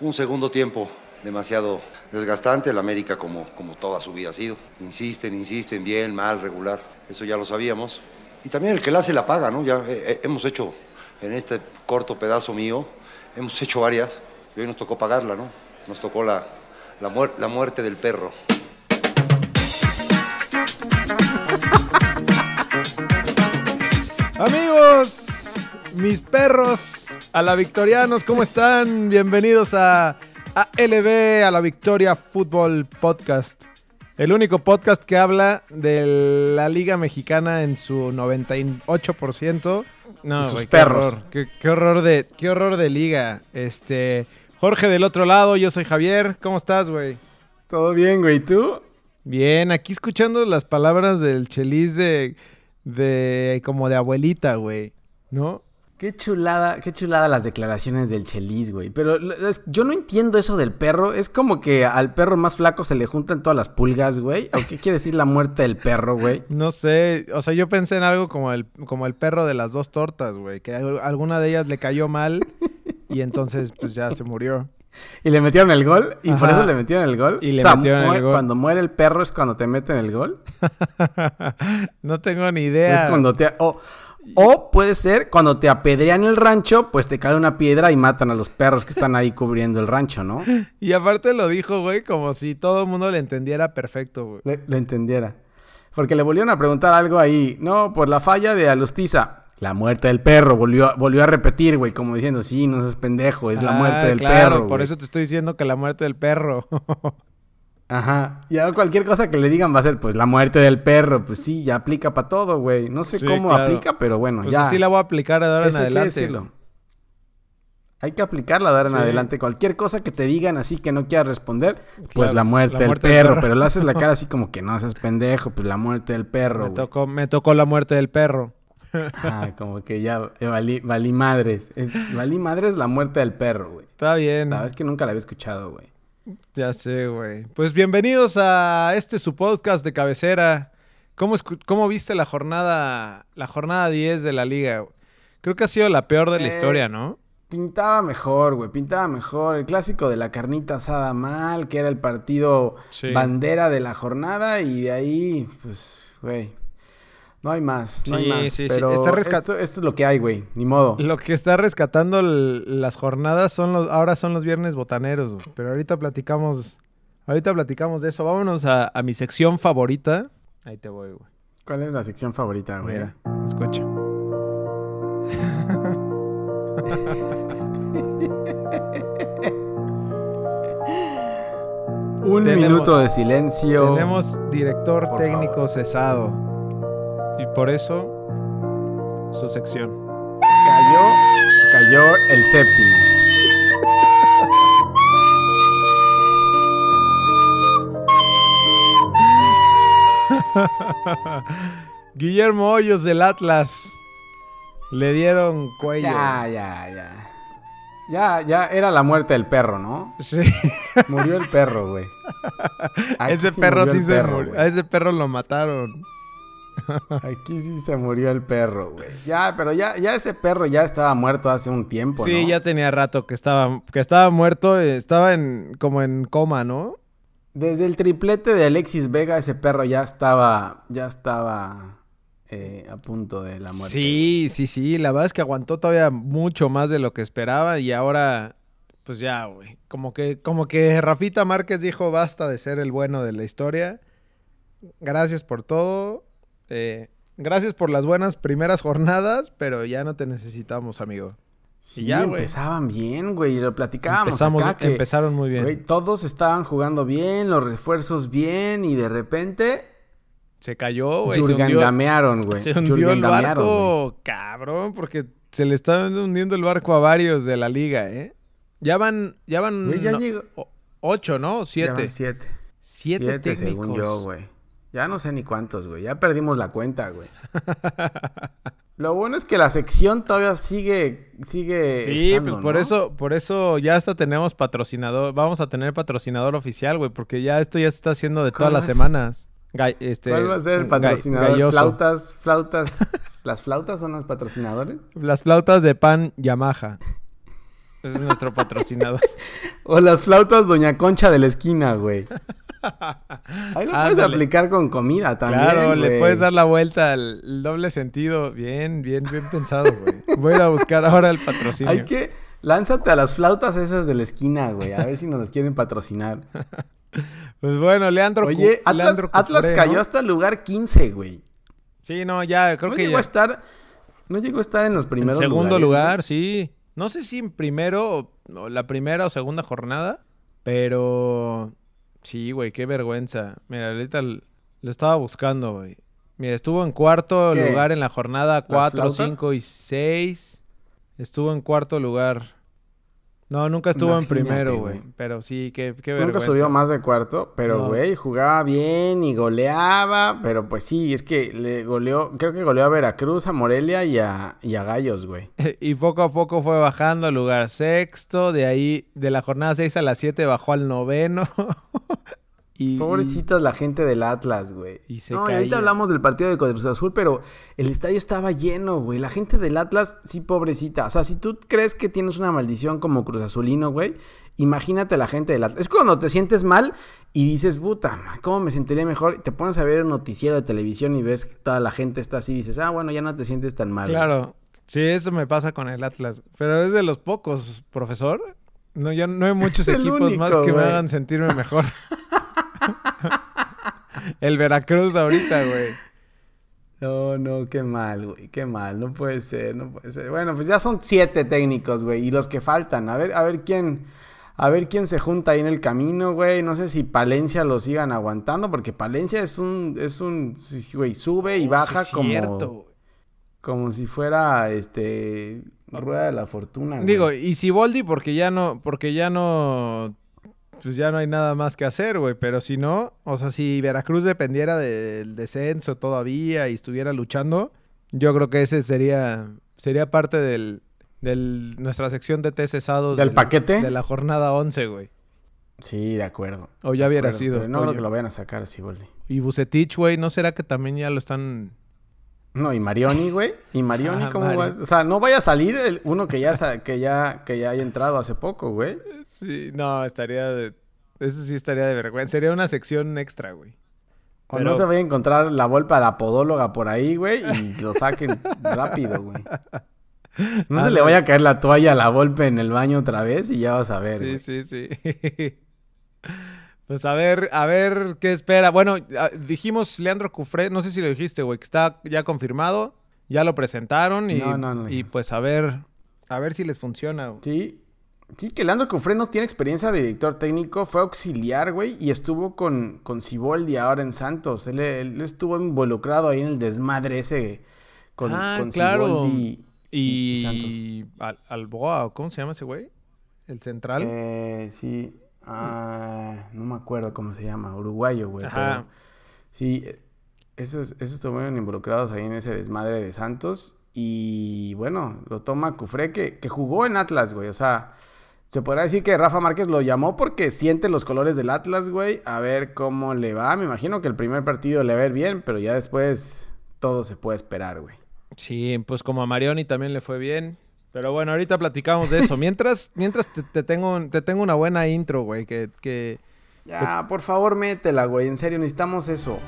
Un segundo tiempo demasiado desgastante, el América como, como toda su vida ha sido. Insisten, insisten, bien, mal, regular, eso ya lo sabíamos. Y también el que la hace la paga, ¿no? Ya eh, eh, hemos hecho en este corto pedazo mío, hemos hecho varias y hoy nos tocó pagarla, ¿no? Nos tocó la, la, muer- la muerte del perro. Amigos, mis perros, a la Victorianos, ¿cómo están? Bienvenidos a ALB, a la Victoria Fútbol Podcast. El único podcast que habla de la Liga Mexicana en su 98%. No, Y sus güey, qué perros. horror, Qué, qué horror de, qué horror de liga. Este, Jorge del otro lado, yo soy Javier. ¿Cómo estás, güey? Todo bien, güey. ¿Y tú? Bien, aquí escuchando las palabras del Chelis de, de como de abuelita, güey. ¿No? Qué chulada, qué chulada las declaraciones del Chelis, güey. Pero es- yo no entiendo eso del perro. Es como que al perro más flaco se le juntan todas las pulgas, güey. ¿O qué quiere decir la muerte del perro, güey? No sé, o sea, yo pensé en algo como el, como el perro de las dos tortas, güey, que al- alguna de ellas le cayó mal y entonces pues ya se murió. Y le metieron el gol. Y por eso le metieron el gol. Y le O sea, metieron el gol. Cuando muere el perro es cuando te meten el gol. no tengo ni idea. Es cuando te... o puede ser cuando te apedrean el rancho, pues te cae una piedra y matan a los perros que están ahí cubriendo el rancho, ¿no? Y aparte lo dijo, güey, como si todo el mundo le entendiera perfecto, güey. le, le entendiera. Porque le volvieron a preguntar algo ahí. No, por la falla de Alustiza. La muerte del perro. Volvió, a- volvió a repetir, güey. Como diciendo, sí, no seas pendejo. Es la Ah, muerte del claro, perro. por güey". eso te estoy diciendo que la muerte del perro. Ajá. Y ahora cualquier cosa que le digan va a ser, pues, la muerte del perro. Pues sí, ya aplica para todo, güey. No sé Sí, cómo claro. aplica, pero bueno, pues ya. así la voy a aplicar de ahora en Eso hay que adelante. Hay que aplicarla de ahora Sí. en adelante. Cualquier cosa que te digan así que no quieras responder, pues la muerte, la del, muerte del perro. perro. Pero le haces la cara así como que no seas pendejo, pues la muerte del perro. Me güey. tocó, me tocó la muerte del perro. Ah, como que ya eh, valí, valí madres. Es, valí madres la muerte del perro, güey. Está bien. La verdad es que nunca la había escuchado, güey. Ya sé, güey. Pues bienvenidos a este su podcast de cabecera. ¿Cómo, cómo viste la jornada la jornada 10 de la liga? Creo que ha sido la peor de la Eh, historia, ¿no? Pintaba mejor, güey. Pintaba mejor. El clásico de la carnita asada mal, que era el partido Sí. bandera de la jornada. Y de ahí, pues, güey. No hay más, no hay Sí, más. sí, sí. pero Está rescat- esto, esto es lo que hay, güey. Ni modo. Lo que está rescatando las jornadas son los ahora son los viernes botaneros, güey. pero ahorita platicamos ahorita platicamos de eso. Vámonos a, a mi sección favorita. Ahí te voy, güey. ¿Cuál es la sección favorita, güey? Mira, escucha. Un Tenemos- minuto de silencio. Tenemos director técnico cesado. Y por eso su sección. Cayó, cayó el séptimo. Guillermo Hoyos del Atlas. Le dieron cuello. Ya, ya, ya. Ya, ya era la muerte del perro, ¿no? Sí. Murió el perro, güey. Ese perro sí se murió. A ese perro lo mataron. Aquí sí se murió el perro, güey. Ya, pero ya, ya ese perro ya estaba muerto hace un tiempo, Sí, ¿no? ya tenía rato que estaba, que estaba muerto, eh, estaba en, como en coma, ¿no? Desde el triplete de Alexis Vega, ese perro ya estaba, ya estaba eh, a punto de la muerte. Sí, sí, sí. La verdad es que aguantó todavía mucho más de lo que esperaba y ahora, pues ya, güey. Como que, como que Rafita Márquez dijo basta de ser el bueno de la historia. Gracias por todo. Eh, gracias por las buenas primeras jornadas, pero ya no te necesitamos, amigo. Sí, ya, güey. empezaban bien, güey. y Lo platicábamos Empezamos, acá que, empezaron muy bien. güey, todos estaban jugando bien, los refuerzos bien, y de repente Se cayó, güey. Se hundió, Yurgandamearon, güey. se hundió el barco, cabrón, porque se le está hundiendo el barco a varios de la liga, ¿eh? Ya van, ya van ya no, llegó- ocho, ¿no? Ya Siete. van siete. Siete, Siete, técnicos. según yo, güey. Ya no sé ni cuántos, güey. Ya perdimos la cuenta, güey. Lo bueno es que la sección todavía sigue, sigue. Sí, estando, pues por ¿no? eso, por eso ya hasta tenemos patrocinador, vamos a tener patrocinador oficial, güey, porque ya esto ya se está haciendo de todas ¿Cuál las semanas. Ga- este, ¿Cuál va a ser el patrocinador? Flautas, flautas. ¿Las flautas son los patrocinadores? Las flautas de pan Yamaha. Ese es nuestro patrocinador. O las flautas Doña Concha de la esquina, güey. Ahí lo puedes aplicar con comida también. Claro, le puedes dar la vuelta al doble sentido. Bien, bien, bien pensado, güey. Voy a ir a buscar ahora el patrocinio. Hay que. Lánzate a las flautas esas de la esquina, güey. A ver si nos las quieren patrocinar. Pues bueno, Leandro. Oye, Atlas, Leandro Atlas Cufré, cayó ¿no? hasta el lugar 15, güey. Sí, no, ya, creo No que llegó ya. a estar. No llegó a estar en los En primeros segundo lugares, lugar, sí. No sé si en primero, o la primera o segunda jornada, pero sí, güey, qué vergüenza. Mira, ahorita lo estaba buscando, güey. Mira, estuvo en cuarto ¿Qué? lugar en la jornada 4, flautas? 5 y 6. Estuvo en cuarto lugar. No, nunca estuvo Imagínate, en primero, güey. Pero sí, qué, qué Nunca vergüenza. subió más de cuarto, pero No. güey, jugaba bien y goleaba, pero pues sí, es que le goleó, creo que goleó a Veracruz, a Morelia y a, y a Gallos, güey. Y poco a poco fue bajando al lugar sexto. De ahí, de la jornada 6 a la 7, bajó al noveno. y, Pobrecitas la gente del Atlas, güey. y se no, caía. ahorita hablamos del partido de Cruz Azul, pero el estadio estaba lleno, güey. La gente del Atlas, sí, pobrecita. O sea, si tú crees que tienes una maldición como Cruz Azulino, güey, imagínate la gente del Atlas. Es cuando te sientes mal y dices, puta, ¿cómo me sentiría mejor? Y te pones a ver un noticiero de televisión y ves que toda la gente está así y dices, ah, bueno, ya no te sientes tan mal. güey". Claro, sí, eso me pasa con el Atlas. Pero es de los pocos, profesor. No, ya no hay muchos equipos único, más que me hagan sentirme mejor. el Veracruz ahorita, güey. No, no, qué mal, güey, qué mal, no puede ser, no puede ser. Bueno, pues ya son siete técnicos, güey, y los que faltan, a ver, a ver quién, a ver quién se junta ahí en el camino, güey. No sé si Palencia lo sigan aguantando, porque Palencia es un, es un, güey, sube y baja Oh, Sí, como, cierto, güey. como si fuera, este, rueda de la fortuna. güey. Digo, y Siboldi porque ya no, porque ya no, pues ya no hay nada más que hacer, güey. Pero si no, o sea, si Veracruz dependiera del descenso todavía y estuviera luchando, yo creo que ese sería, sería parte del, del nuestra sección de té cesados. ¿Del paquete? De la jornada 11, güey. Sí, de acuerdo. O ya hubiera acuerdo, sido. No Oye, creo que lo vayan a sacar así, Boldi. Y Bucetich, güey, ¿no será que también ya lo están... No, y Marioni, güey. ¿Y Marioni Ah, cómo Mari. va? O sea, no vaya a salir el uno que ya, que ya, que ya haya entrado hace poco, güey. Sí, no, estaría de... Eso sí estaría de vergüenza. Sería una sección extra, güey. O no se vaya a encontrar la Volpe a la podóloga por ahí, güey, y lo saquen rápido, güey. No Ah, se le vaya a caer la toalla a la Volpe en el baño otra vez y ya vas a ver, Sí, güey. sí, sí. pues a ver, a ver qué espera. Bueno, dijimos Leandro Cufré, no sé si lo dijiste, güey, que está ya confirmado, ya lo presentaron y, No, no, no y dijimos. pues a ver, a ver si les funciona. güey. Sí. Sí, que Leandro Cufré no tiene experiencia de director técnico, fue auxiliar, güey, y estuvo con, con Ciboldi ahora en Santos. Él, él estuvo involucrado ahí en el desmadre ese con, Ah, con claro. Siboldi Y, Santos. Al- Alboa, ¿o ¿cómo se llama ese güey? El central. Eh, sí. Ah, no me acuerdo cómo se llama. Uruguayo, güey. Ajá. pero Sí, esos, esos estuvieron involucrados ahí en ese desmadre de Santos. Y bueno, lo toma Cufré, que, que jugó en Atlas, güey. O sea, se podrá decir que Rafa Márquez lo llamó porque siente los colores del Atlas, güey. A ver cómo le va. Me imagino que el primer partido le va a ir bien, pero ya después todo se puede esperar, güey. Sí, pues como a Marioni también le fue bien. Pero bueno, ahorita platicamos de eso. Mientras, mientras te, te tengo, te tengo una buena intro, güey, que, que, Ya, por favor, métela, güey. En serio, necesitamos eso.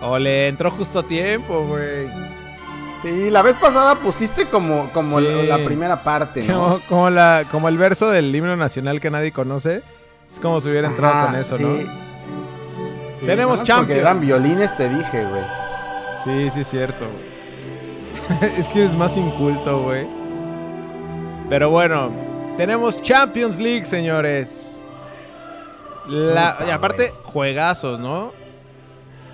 O le entró justo a tiempo, güey. Sí, la vez pasada pusiste como, como Sí. la primera parte, ¿no? Como, como la, como el verso del himno nacional que nadie conoce. Es como si hubiera entrado con eso, sí. ¿no? Sí, Tenemos nomás Champions. Porque eran violines, te dije, güey. Sí, sí, es cierto, güey. es que eres más inculto, güey. Pero bueno, tenemos Champions League, señores. La, y aparte, juegazos, ¿no?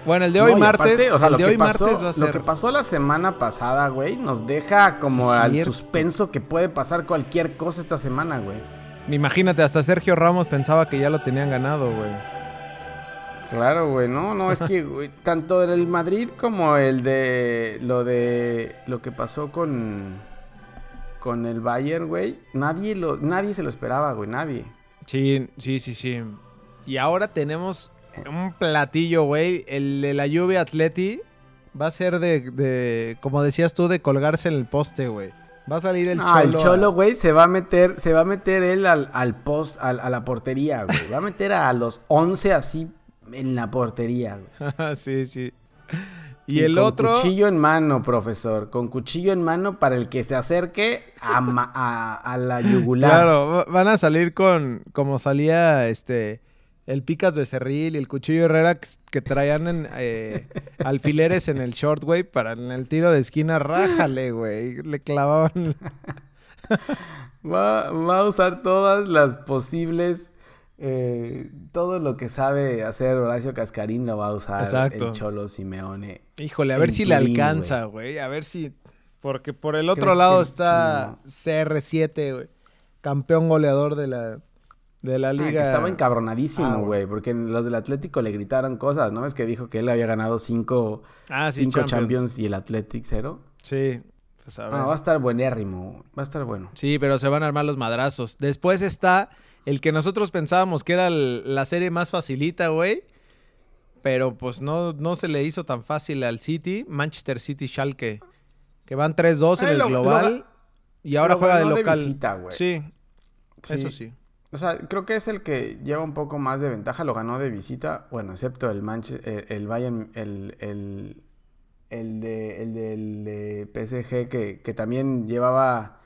Bueno, el de hoy No, martes, aparte, o sea, el lo de hoy pasó- martes va a ser... Lo que pasó la semana pasada, güey, nos deja como Sí, al cierto. suspenso que puede pasar cualquier cosa esta semana, güey. Imagínate, hasta Sergio Ramos pensaba que ya lo tenían ganado, güey. Claro, güey, no, no, es que güey, tanto el Madrid como el de lo de lo que pasó con con el Bayern, güey, nadie lo nadie se lo esperaba, güey, nadie. Sí, sí, sí, sí. Y ahora tenemos un platillo, güey. El de la Juve Atleti. va a ser de, de, como decías tú, de colgarse en el poste, güey. Va a salir el Ah, cholo. el cholo, a- güey, se va a meter, se va a meter él al, al post, al- a la portería, güey. Va a meter a los 11 así en la portería, güey. sí, sí. Y, el con otro. Cuchillo en mano, profesor. Con cuchillo en mano para el que se acerque a, ma- a, a la yugular. Claro, va- van a salir con como salía este el Picas Becerril y el Cuchillo Herrera que, traían en, eh, alfileres en el short, güey, para en el tiro de esquina, rájale, güey. Le clavaban. Va, va a usar todas las posibles. eh, todo lo que sabe hacer Horacio Cascarín lo va a usar Exacto. el Cholo Simeone. Híjole, a ver si le alcanza, güey. A ver si. Porque por el otro ¿Crees lado está CR7, güey. Campeón goleador de la, de la Ah, que liga. estaba Ah, encabronadísimo, güey. güey, porque los del Atlético le gritaron cosas, ¿no? Es que dijo que él había ganado cinco, Ah, sí, cinco Champions. Champions. y el Athletic cero. Sí. Pues a ver. Ah, va a estar buenérrimo, va a estar bueno. Sí, pero se van a armar los madrazos. Después está el que nosotros pensábamos que era el- la serie más facilita, güey. Pero pues no, no se le hizo tan fácil al City. Manchester City Schalke. Que van 3-2 en Ay, el lo- global. lo y ahora juega de local. visita, güey. sí, Sí. eso sí. O sea, creo que es el que lleva un poco más de ventaja, lo ganó de visita, bueno, excepto el Manche- eh, el Bayern, el, el, el de, el del de PSG que, que también llevaba,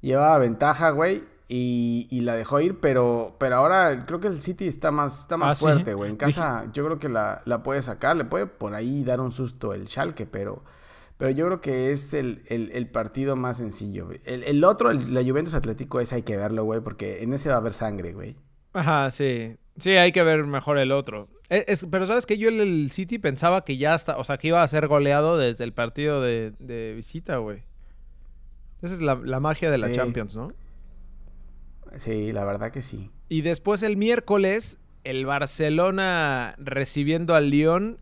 llevaba ventaja, güey, y, y la dejó ir, pero, pero ahora creo que el City está más, está más Ah, fuerte, güey. En casa yo creo que la, la puede sacar, le puede por ahí dar un susto el Schalke, pero... Pero yo creo que es el, el- el partido más sencillo. El, el otro, la Juventus Atlético, ese hay que verlo, güey, porque en ese va a haber sangre, güey. Ajá, sí. Sí, hay que ver mejor el otro. Es- es- pero sabes que yo el, el City pensaba que ya está, o sea, que iba a ser goleado desde el partido de, de visita, güey. Esa es la, la magia de la Sí. Champions, ¿no? Sí, la verdad que sí. Y después el miércoles, el Barcelona recibiendo al Lyon.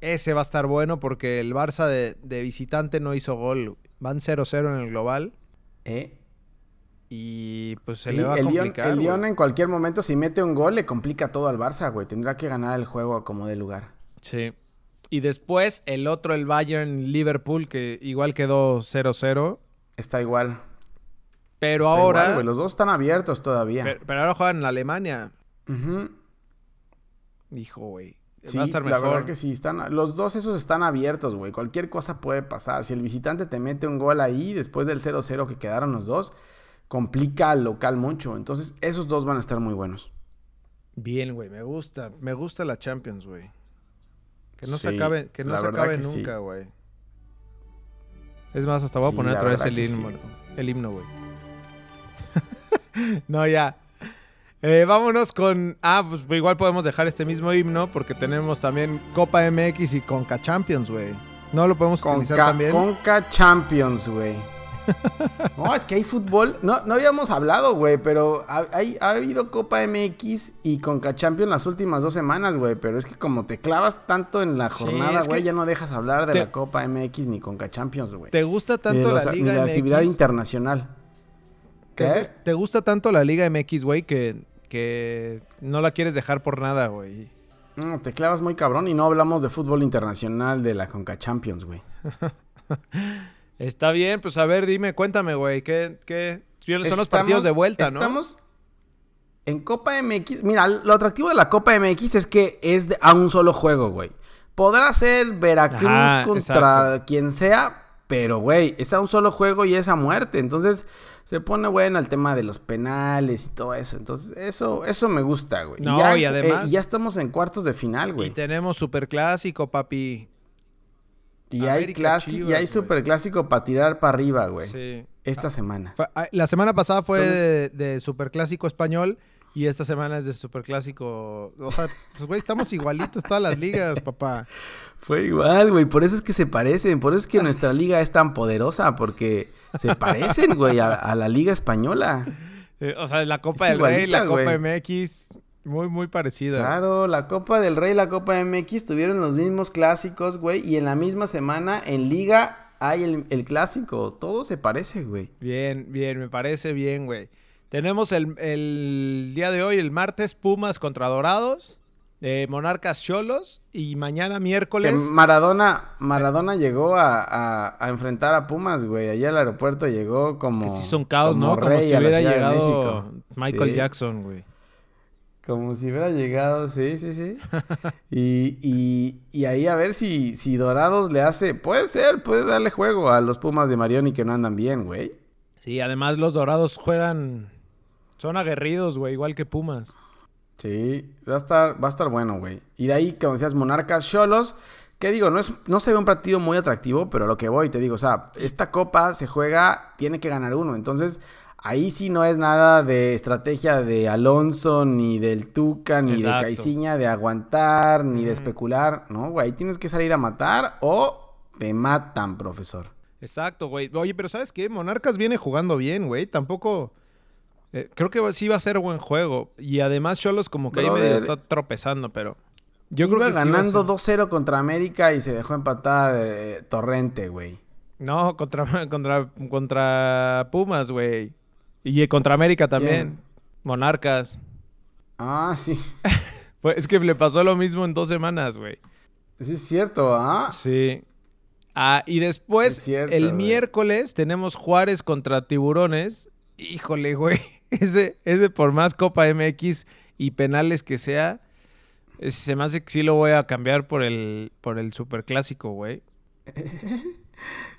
Ese va a estar bueno porque el Barça de, de visitante no hizo gol. Van 0-0 en el global. ¿Eh? Y pues se Sí, le va a el complicar. el güey. Lyon en cualquier momento, si mete un gol, le complica todo al Barça, güey. Tendrá que ganar el juego como de lugar. Sí. Y después el otro, el Bayern Liverpool, que igual quedó 0-0. Está igual. Pero Está ahora. igual, güey. Los dos están abiertos todavía. pero, pero ahora juegan en Alemania. Ujú. Dijo, güey. Sí, va a estar la mejor. verdad que sí. Están, los dos esos están abiertos, güey. Cualquier cosa puede pasar. Si el visitante te mete un gol ahí, después del 0-0 que quedaron los dos, complica al local mucho. Entonces, esos dos van a estar muy buenos. Bien, güey, me gusta. Me gusta la Champions, güey. Que no se acabe, que no la se acabe nunca, güey. Es más, hasta voy a poner la otra vez el himno, sí. el himno, güey. no, ya. Eh, vámonos con. Ah, pues igual podemos dejar este mismo himno porque tenemos también Copa MX y Conca Champions, güey. No lo podemos utilizar Conca, también. Conca Champions, güey. No, es que hay fútbol. No, no habíamos hablado, güey, pero ha, hay- ha habido Copa MX y Conca Champions las últimas dos semanas, güey. Pero es que como te clavas tanto en la jornada, güey, ya no dejas hablar de te- la Copa MX ni Conca Champions, güey. ¿Te gusta tanto los- la Liga la actividad MX? internacional. ¿Te, ¿Qué? te gusta tanto la Liga MX, güey, que, que no la quieres dejar por nada, güey? No, te clavas muy cabrón y no hablamos de fútbol internacional de la Conca Champions, güey. Está bien, pues a ver, dime, cuéntame, güey, ¿qué, qué son los partidos de vuelta, ¿no? Estamos en Copa MX. Mira, lo atractivo de la Copa MX es que es de- a un solo juego, güey. Podrá ser Veracruz Ajá, contra exacto. quien sea, pero, güey, es a un solo juego y es a muerte. Entonces, se pone bueno el tema de los penales y todo eso. Entonces, eso, eso me gusta, güey. No, ya, y además- eh, ya estamos en cuartos de final, Y güey. tenemos superclásico, papi. Y hay, clasi- y hay superclásico para tirar para arriba, güey. Sí. Esta semana. Fue- ah, La semana pasada fue Entonces- de, de superclásico español y esta semana es de superclásico. O sea, pues, güey, estamos igualitos todas las ligas, papá. Fue igual, güey. Por eso es que se parecen. Por eso es que nuestra liga es tan poderosa. Porque se parecen, güey, a, a la liga española. Eh, o sea, la Copa Es del Rey, la igualita, Copa güey. MX, muy, muy parecida. Claro, la Copa del Rey y la Copa MX tuvieron los mismos clásicos, güey. Y en la misma semana en liga hay el, el clásico. Todo se parece, güey. Bien, bien, me parece bien, güey. Tenemos el, el día de hoy, el martes, Pumas contra Dorados. Monarcas Cholos y mañana Que miércoles. Maradona, Maradona llegó a, a- a enfrentar a Pumas, güey. Allí al aeropuerto llegó como. Que sí son caos, como ¿no? Como si hubiera llegado. Michael Sí, Jackson, güey. Como si hubiera llegado, sí, sí, sí. y, y, y ahí a ver si, si Dorados le hace. Puede ser, puede darle juego a los Pumas de Marioni que no andan bien, güey. Sí, además los dorados juegan. Son aguerridos, güey, igual que Pumas. Sí, va a estar, va a estar bueno, güey. Y de ahí, como decías, Monarcas Cholos. Que digo, no, es, no se ve un partido muy atractivo, pero a lo que voy, te digo, o sea, esta copa se juega, tiene que ganar uno. Entonces, ahí sí no es nada de estrategia de Alonso, ni del Tuca, ni Exacto. de Caiciña, de aguantar, ni de especular, ¿no? Güey, ahí tienes que salir a matar o te matan, profesor. Exacto, güey. Oye, pero ¿sabes qué? Monarcas viene jugando bien, güey. Tampoco. Eh, creo que sí va a ser buen juego. Y además, Cholos como que ahí medio está tropezando, pero. Yo Iba creo que ganando ser- 2-0 contra América y se dejó empatar eh, Torrente, güey. No, contra, contra, contra Pumas, güey. Y contra América también. ¿Quién? Monarcas. Ah, sí. Fue- es que le pasó lo mismo en dos semanas, güey. Sí, es cierto, ¿ah? Sí. Ah, y después, cierto, el miércoles, tenemos Juárez contra Tiburones. Híjole, güey. Ese, ese por más Copa MX y penales que sea, ese se me hace que sí lo voy a cambiar por el, por el superclásico, güey.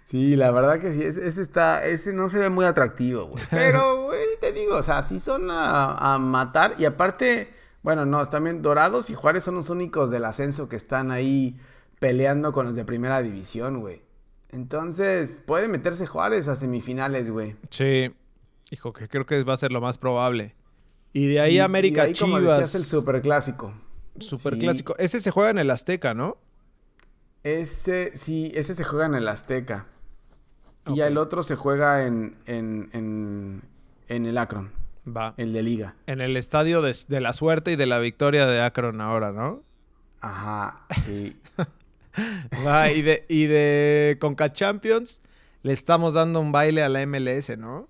Sí, la verdad que sí, ese, ese está, ese no se ve muy atractivo, güey. Pero, güey, te digo, o sea, sí son a, a matar. Y aparte, bueno, no, también Dorados y Juárez son los únicos del ascenso que están ahí peleando con los de primera división, güey. Entonces, puede meterse Juárez a semifinales, güey. Sí. Hijo, que creo que va a ser lo más probable. Y de ahí América y ahí, como Chivas. decías, el superclásico. Superclásico. Ese se juega en el Azteca, ¿no? Ese, sí, ese se juega en el Azteca. Y ya Ok. el otro se juega en, en, en, en el Akron, Va. el de Liga. En el estadio de, de la suerte y de la victoria de Akron ahora, ¿no? Ajá, sí. Va, y de, y de Conca Champions le estamos dando un baile a la MLS, ¿no?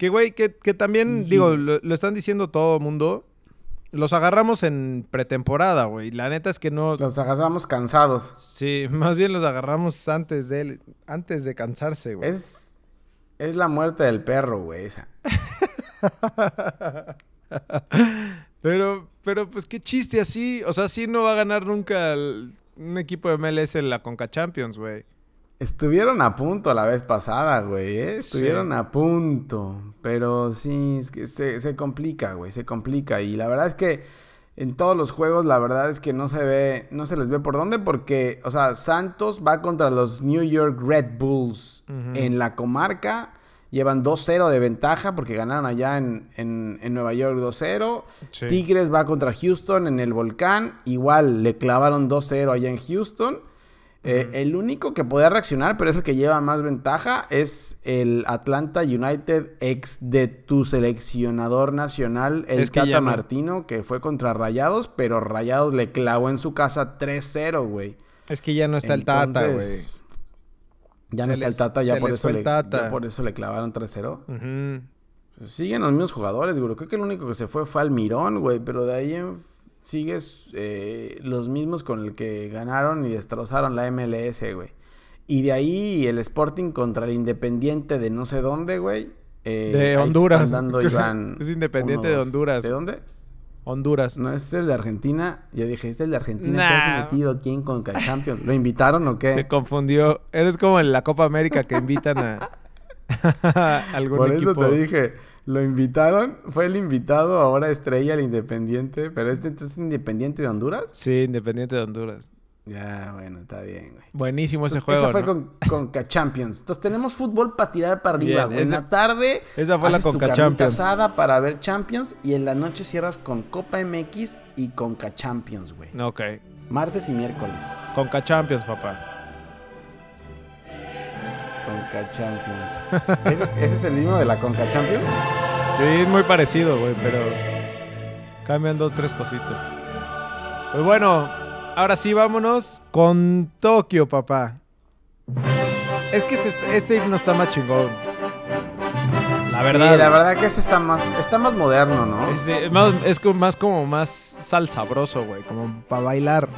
Que, güey, que, que también, Sí. digo, lo, lo están diciendo todo el mundo. Los agarramos en pretemporada, güey. La neta es que no... Los agarramos cansados. Sí, más bien los agarramos antes de, él- antes de cansarse, güey. Es, es la muerte del perro, güey, esa. Pero, pero pues qué chiste así. O sea, sí no va a ganar nunca el- un equipo de MLS en la Conca Champions, güey. Estuvieron a punto la vez pasada, güey, ¿eh? Estuvieron Sí. a punto. Pero sí, es que se, se complica, güey, se complica. Y la verdad es que en todos los juegos, la verdad es que no se ve, no se les ve por dónde, porque, o sea, Santos va contra los New York Red Bulls en la comarca. Llevan 2-0 de ventaja porque ganaron allá en, en- en Nueva York 2-0. Sí. Tigres va contra Houston en el volcán. Igual le clavaron 2-0 allá en Houston. Eh, El único que podía reaccionar, pero es el que lleva más ventaja, es el Atlanta United, ex de tu seleccionador nacional, el Es que Tata. Martino, que fue contra Rayados, pero Rayados le clavó en su casa 3-0 güey. Es que ya no está el Tata, güey. Ya Se no está les- el Tata, ya por, eso le, Tata. ya por eso le clavaron 3-0. Ujú. Pues siguen los mismos jugadores, güey. Creo que el único que se fue fue Almirón, güey. Pero de ahí en- sigues eh, los mismos con el que ganaron y destrozaron la MLS, güey. Y de ahí el Sporting contra el Independiente de no sé dónde, güey. Eh, De Honduras. están dando, Iván, Es Independiente de Honduras. ¿De dónde? Honduras. No, es el de Argentina. Yo dije, este es el de Argentina. Nah. ¿Qué hace metido aquí en Conca Champions? ¿Lo invitaron o qué? Se confundió. Eres como en la Copa América que invitan a, a algún Por equipo. eso te dije, lo invitaron, fue el invitado, ahora estrella el Independiente, pero este entonces es Independiente de Honduras. Sí, Independiente de Honduras. Ya, bueno, está bien, güey. Buenísimo ese Entonces, juego. Esa fue ¿no? con Conca Champions. Entonces tenemos fútbol para tirar para arriba, güey. En la tarde esa fue la haces Conca Champions. asada para ver Champions y en la noche cierras con Copa MX y Conca Champions, güey. Ok. Martes y miércoles. Conca Champions, papá. Conca Champions. ¿Ese es, ese es el himno de la Conca Champions? Sí, es muy parecido, güey, pero cambian dos, tres cositas. Pues bueno, ahora sí vámonos con Tokio, papá. Es que este, este himno está más chingón. La verdad. Sí, la verdad que este está más, está más moderno, ¿no? Es, eh, más, es como- más como más salsabroso, güey. Como para bailar.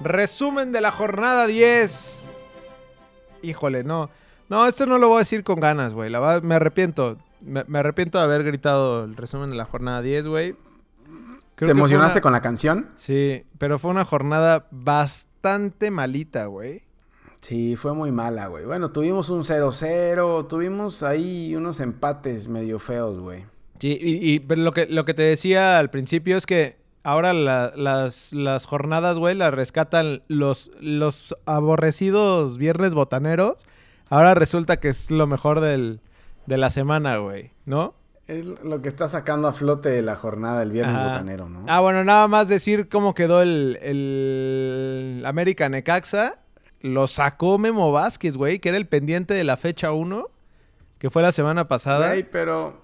Resumen de la jornada 10. Híjole, no. No, esto no lo voy a decir con ganas, güey. La verdad, me arrepiento. Me, me arrepiento de haber gritado el resumen de la jornada 10, güey. Creo ¿Te emocionaste una- con la canción? Sí, pero fue una jornada bastante malita, güey. Sí, fue muy mala, güey. Bueno, tuvimos un 0-0, tuvimos ahí unos empates medio feos, güey. Sí, y, y- pero lo que, lo que te decía al principio es que ahora la- las, las jornadas, güey, las rescatan los, los aborrecidos viernes botaneros. Ahora resulta que es lo mejor del, de la semana, güey, ¿no? Es lo que está sacando a flote la jornada del viernes Ajá. botanero, ¿no? Ah, bueno, nada más decir cómo quedó el, el América Necaxa. Lo sacó Memo Vázquez, güey, que era el pendiente de la fecha 1, que fue la semana pasada. Güey, pero...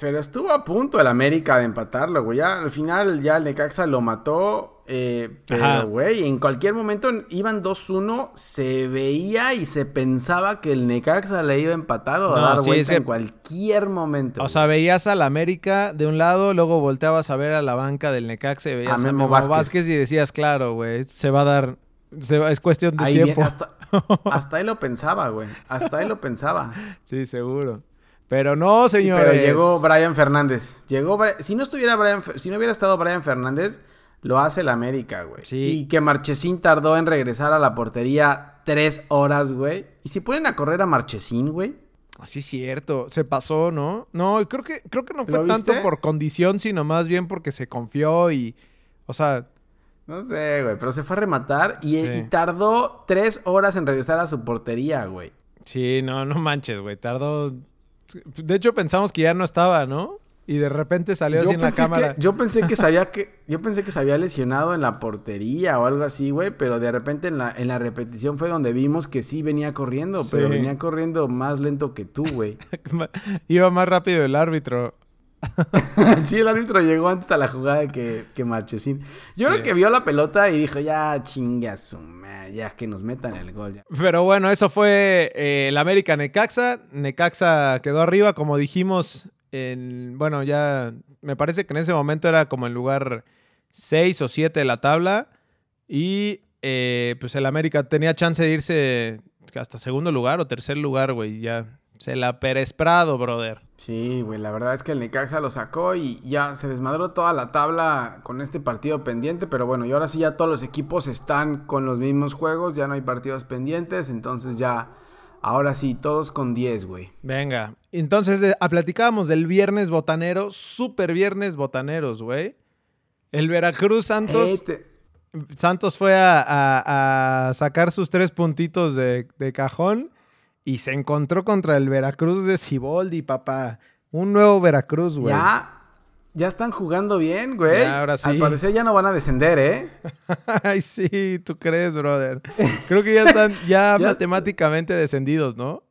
Pero estuvo a punto el América de empatarlo, güey. Ya al final ya el Necaxa lo mató. eh, Ajá. pero, güey, en cualquier momento iban 2-1. Se veía y se pensaba que el Necaxa le iba a empatar o a dar sí, vuelta es que- en cualquier momento. O sea, veías al América de un lado, luego volteabas a ver a la banca del Necaxa y veías a Memo Memo, Vázquez. Vázquez. y decías, claro, güey, se va a dar, se va- es cuestión de Ahí tiempo. hasta, hasta ahí lo pensaba, güey. Hasta ahí lo pensaba. Sí, seguro. Pero no, señores. Pero llegó Brian Fernández. Llegó si no estuviera Brian, si no hubiera estado Brian Fernández, lo hace el América, güey. Sí. Y que Marchesín tardó en regresar a la portería tres horas, güey. Y si ponen a correr a Marchesín, güey. Así es cierto, se pasó, ¿no? No, creo que creo que no fue ¿Lo tanto por condición, sino más bien porque se confió y, o sea, No sé, güey. Pero se fue a rematar y, Sí. y tardó tres horas en regresar a su portería, güey. sí, no, no manches, güey, tardó. De hecho pensamos que ya no estaba, ¿no? Y de repente salió así en la cámara. que, yo pensé que sabía que yo pensé que se había lesionado en la portería o algo así, güey, pero de repente en la, en la repetición fue donde vimos que sí venía corriendo, pero venía corriendo más lento que tú, güey. Iba más rápido el árbitro. sí, el árbitro llegó antes a la jugada que, que Marchesín. Yo Sí. creo que vio la pelota y dijo, ya chinga su madre, ya que nos metan el gol. Ya. Pero bueno, eso fue eh, el América Necaxa. Necaxa quedó arriba, como dijimos. En, bueno, ya me parece que en ese momento era como el lugar 6 o 7 de la tabla. Y eh, pues el América tenía chance de irse hasta segundo lugar o tercer lugar, güey. Ya se la Pérez Prado, brother. Sí, güey, la verdad es que el Necaxa lo sacó y ya se desmadró toda la tabla con este partido pendiente, pero bueno, y ahora sí ya todos los equipos están con los mismos juegos, ya no hay partidos pendientes, entonces ya, ahora sí, todos con 10, güey. Venga. Entonces, eh, ah, platicábamos del viernes botanero, super viernes botaneros, güey. El Veracruz Santos. Eh, te- Santos fue a, a- a sacar sus tres puntitos de, de cajón y se encontró contra el Veracruz de Ciboldi, papá. Un nuevo Veracruz, güey. ya, ya están jugando bien, güey. Ya, ahora sí. Al parecer ya no van a descender, ¿eh? Ay, sí, tú crees, brother. Creo que ya están ya, Ya- matemáticamente descendidos, ¿no?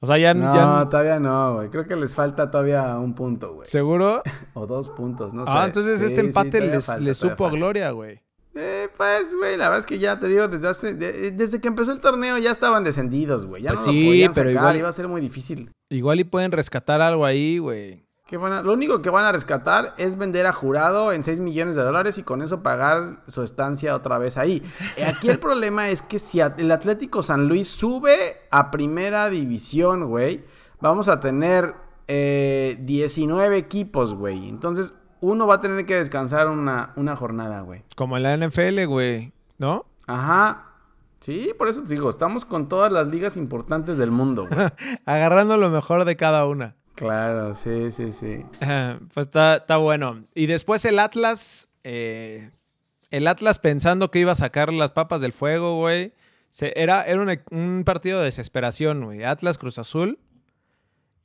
O sea, ya, No, ya- todavía no, güey. Creo que les falta todavía un punto, güey. ¿Seguro? O dos puntos, no sé. ah, entonces Sí, este sí, empate todavía les, falta, les todavía supo a gloria, güey. Eh, pues, güey, la verdad es que ya te digo, desde hace, de- desde que empezó el torneo ya estaban descendidos, güey. Ya Pues no sí, lo podían pero sacar, igual- iba a ser muy difícil. Igual y pueden rescatar algo ahí, güey. ¿Qué van a- lo único que van a rescatar es vender a Jurado en 6 millones de dólares y con eso pagar su estancia otra vez ahí. Eh, Aquí el problema es que si el Atlético San Luis sube a primera división, güey, vamos a tener eh, 19 equipos, güey. Entonces uno va a tener que descansar una, una jornada, güey. Como en la NFL, güey. ¿No? Ajá. Sí, por eso te digo, estamos con todas las ligas importantes del mundo, güey. Agarrando lo mejor de cada una. Claro, sí, sí, sí. Pues está, está bueno. Y después el Atlas. eh, el Atlas pensando que iba a sacar las papas del fuego, güey. Se- era era un, un partido de desesperación, güey. Atlas Cruz Azul.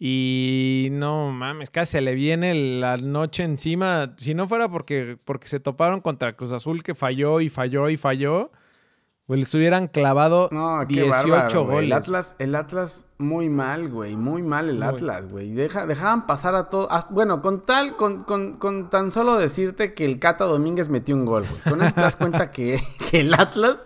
Y no mames, casi se le viene la noche encima. Si no fuera porque, porque se toparon contra Cruz Azul que falló y falló y falló. Güey, les hubieran clavado No, qué 18 bárbaro, güey. goles. El Atlas, el Atlas muy mal, güey. Muy mal el Muy. Atlas, güey. Deja, dejaban pasar a todos. Bueno, con tal, con, con, con tan solo decirte que el Cata Domínguez metió un gol, güey. Con eso te das cuenta que, que el Atlas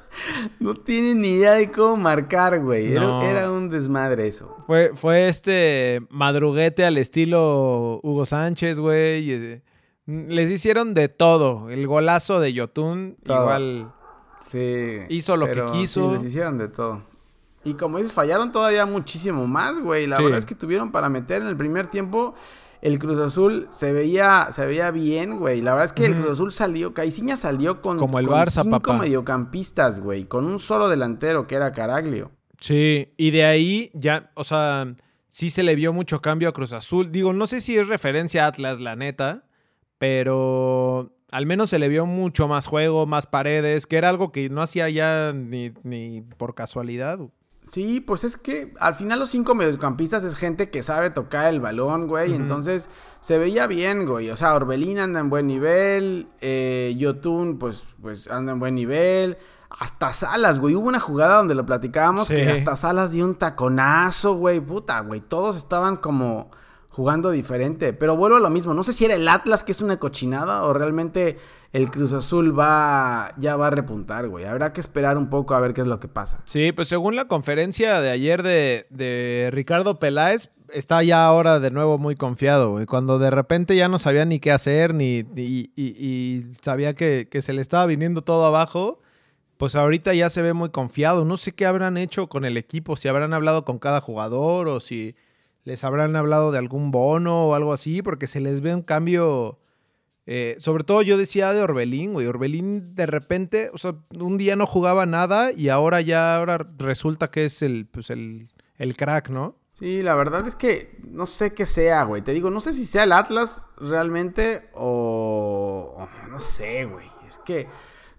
no tiene ni idea de cómo marcar, güey. Era, No. era un desmadre eso. Fue, fue este madruguete al estilo Hugo Sánchez, güey. eh, Les hicieron de todo. El golazo de Yotun, Todo. igual. Sí. Hizo lo que quiso. Sí, les hicieron de todo. Y como dices, fallaron todavía muchísimo más, güey. La Sí. verdad es que tuvieron para meter en el primer tiempo. El Cruz Azul se veía, se veía bien, güey. La verdad es que el. Cruz Azul salió, Caiciña salió con, Como el con Barça, cinco papá. mediocampistas, güey. Con un solo delantero que era Caraglio. Sí, y de ahí ya, o sea, sí se le vio mucho cambio a Cruz Azul. Digo, no sé si es referencia a Atlas, la neta, pero al menos se le vio mucho más juego, más paredes, que era algo que no hacía ya ni, ni por casualidad. Sí, pues es que al final los cinco mediocampistas es gente que sabe tocar el balón, güey. Ujú. Entonces se veía bien, güey. O sea, Orbelín anda en buen nivel. Eh, Yotun, pues, pues anda en buen nivel. Hasta Salas, güey. Hubo una jugada donde lo platicábamos Sí. que hasta Salas dio un taconazo, güey. Puta, güey. Todos estaban como jugando diferente. Pero vuelvo a lo mismo. No sé si era el Atlas que es una cochinada o realmente el Cruz Azul va ya va a repuntar, güey. Habrá que esperar un poco a ver qué es lo que pasa. Sí, pues según la conferencia de ayer de, Ricardo Peláez, está ya ahora de nuevo muy confiado, güey. Cuando de repente ya no sabía ni qué hacer, ni, y sabía que, que se le estaba viniendo todo abajo, pues ahorita ya se ve muy confiado. No sé qué habrán hecho con el equipo, si habrán hablado con cada jugador o si les habrán hablado de algún bono o algo así, porque se les ve un cambio... eh, sobre todo yo decía de Orbelín, güey. Orbelín de repente, o sea, un día no jugaba nada y ahora ya ahora resulta que es el, pues el, el crack, ¿no? Sí, la verdad es que no sé qué sea, güey. Te digo, no sé si sea el Atlas realmente o... No sé, güey. Es que...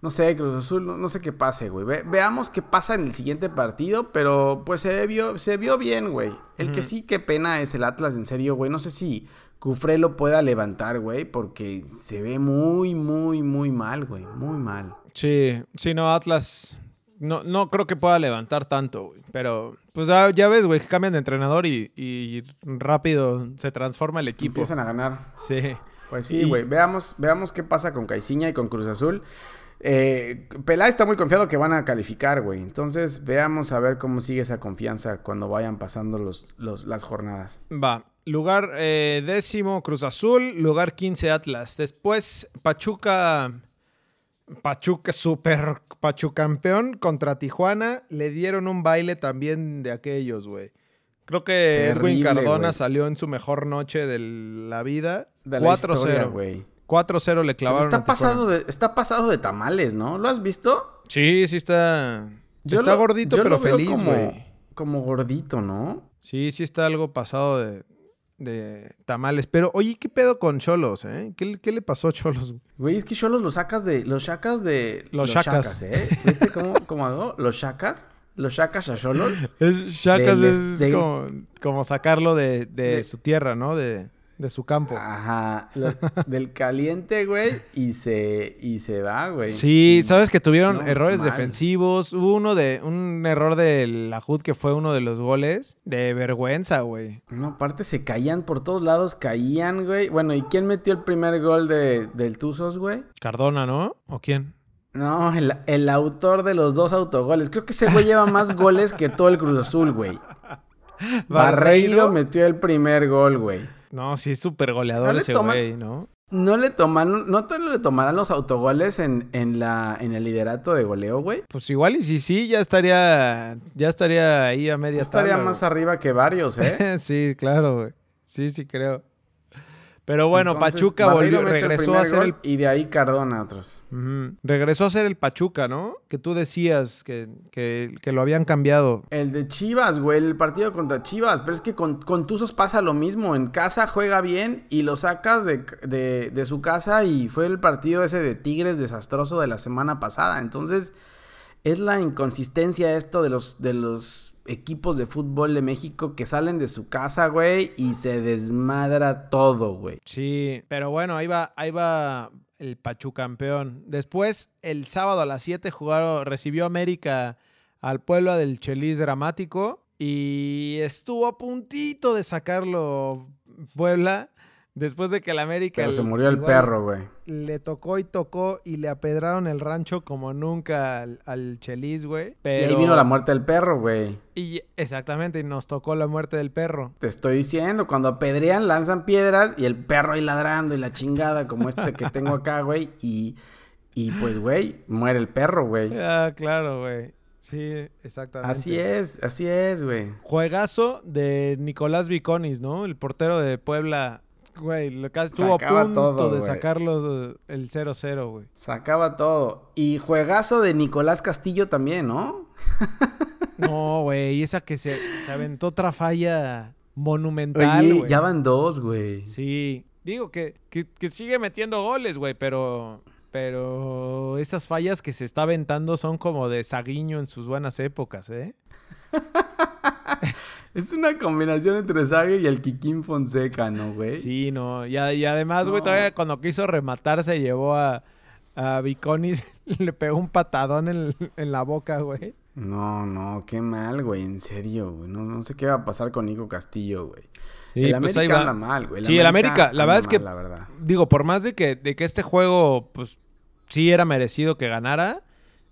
No sé, Cruz Azul, no, no sé qué pase, güey. Ve- veamos qué pasa en el siguiente partido, pero pues se vio, se vio bien, güey. El que sí, qué pena es el Atlas, en serio, güey. No sé si Cufré lo pueda levantar, güey, porque se ve muy, muy, muy mal, güey. Muy mal. Sí, sí, no, Atlas. No, no creo que pueda levantar tanto, güey. Pero, pues ya, ya ves, güey, que cambian de entrenador y, y rápido se transforma el equipo. Empiezan a ganar. Sí. Pues sí, Y- güey. Veamos, veamos qué pasa con Caiciña y con Cruz Azul. Eh, Peláez está muy confiado que van a calificar, güey. Entonces, veamos a ver cómo sigue esa confianza cuando vayan pasando los, los- las jornadas. Va. Lugar eh, décimo, Cruz Azul. Lugar 15, Atlas. Después, Pachuca. Pachuca, super Pachucampeón contra Tijuana. Le dieron un baile también de aquellos, güey. Creo que Edwin Terrible, Cardona salió en su mejor noche de la vida. De la historia, 4-0. güey. 4-0 le Pero clavaron. Está a pasado, de, está pasado de tamales, ¿no? ¿Lo has visto? Sí, sí está. Yo está lo- gordito, yo pero lo veo feliz, güey. Como gordito, ¿no? Sí, sí está algo pasado de, de tamales. Pero, oye, ¿qué pedo con Cholos, eh? ¿Qué, le- qué le pasó a Cholos? Güey, es que Cholos lo sacas de. Los sacas de. Los chacas. ¿eh? ¿Viste cómo, cómo hago? Los chacas. Los chacas a Cholos. Es, Del- es de- como, como sacarlo de, de de- su tierra, ¿no? De, de su campo. Ajá. lo- del caliente, güey. Y se, y se va, güey. Sí, sabes que tuvieron No, errores mal. defensivos. Hubo uno de un error del Ajud que fue uno de los goles. De vergüenza, güey. No, aparte se caían por todos lados, caían, güey. Bueno, ¿y quién metió el primer gol de, del Tuzos, güey? Cardona, ¿no? ¿O quién? No, el, el autor de los dos autogoles. Creo que ese güey lleva más goles que todo el Cruz Azul, güey. Barreiro metió el primer gol, güey. No, sí es súper goleador No ese toman- güey, ¿no? ¿No le toman, no le tomarán los autogoles en, en, la, en el liderato de goleo, güey? Pues igual y si sí, ya estaría, ya estaría ahí a media Estaría tabla, más güey. arriba que varios, ¿eh? sí, claro, güey. Sí, sí creo. Pero bueno, Entonces, Pachuca volvió, regresó a ser el Y de ahí Cardona. Ujú. regresó a ser el Pachuca, ¿no? Que tú decías que, que, que lo habían cambiado. El de Chivas, güey, el partido contra Chivas. Pero es que con, con Tuzos pasa lo mismo. En casa juega bien y lo sacas de, de- de su casa y fue el partido ese de Tigres desastroso de la semana pasada. Entonces, es la inconsistencia esto de los, de los equipos de fútbol de México que salen de su casa, güey, y se desmadra todo, güey. Sí, pero bueno, ahí va, ahí va el Pachucampeón. Después, el sábado a las 7 jugaron, recibió América al Puebla del Chelis Dramático y estuvo a puntito de sacarlo Puebla. Después de que el América. Pero se murió el perro, güey. Le tocó y tocó y le apedraron el rancho como nunca al, Chelis, güey. Y ahí vino la muerte del perro, güey. Y exactamente, y nos tocó la muerte del perro. Te estoy diciendo, cuando apedrean, lanzan piedras y el perro ahí ladrando y la chingada, como este que tengo acá, güey. Y, y pues, güey, muere el perro, güey. Ah, claro, güey. Sí, exactamente. Así es, así es, güey. Juegazo de Nicolás Viconis, ¿no? El portero de Puebla Güey, estuvo a punto de sacarlos el 0-0, güey. Sacaba todo. Y juegazo de Nicolás Castillo también, ¿no? no, güey. Y esa que se, aventó otra falla monumental, Oye, ya van dos, güey. Sí. Digo que, que, que sigue metiendo goles, güey, pero... Pero esas fallas que se está aventando son como de Saguiño en sus buenas épocas, ¿eh? Es una combinación entre Sage y el Kikín Fonseca, ¿no, güey? Sí, no. Y, además, güey, todavía cuando quiso rematar se llevó a, a Viconis le pegó un patadón en, la boca, güey. No, no, qué mal, güey, en serio, güey. No, no sé qué va a pasar con Nico Castillo, güey. Sí, el pues América anda mal, güey. sí, el América, la verdad es que, digo, por más de que, de que este juego, pues, sí era merecido que ganara,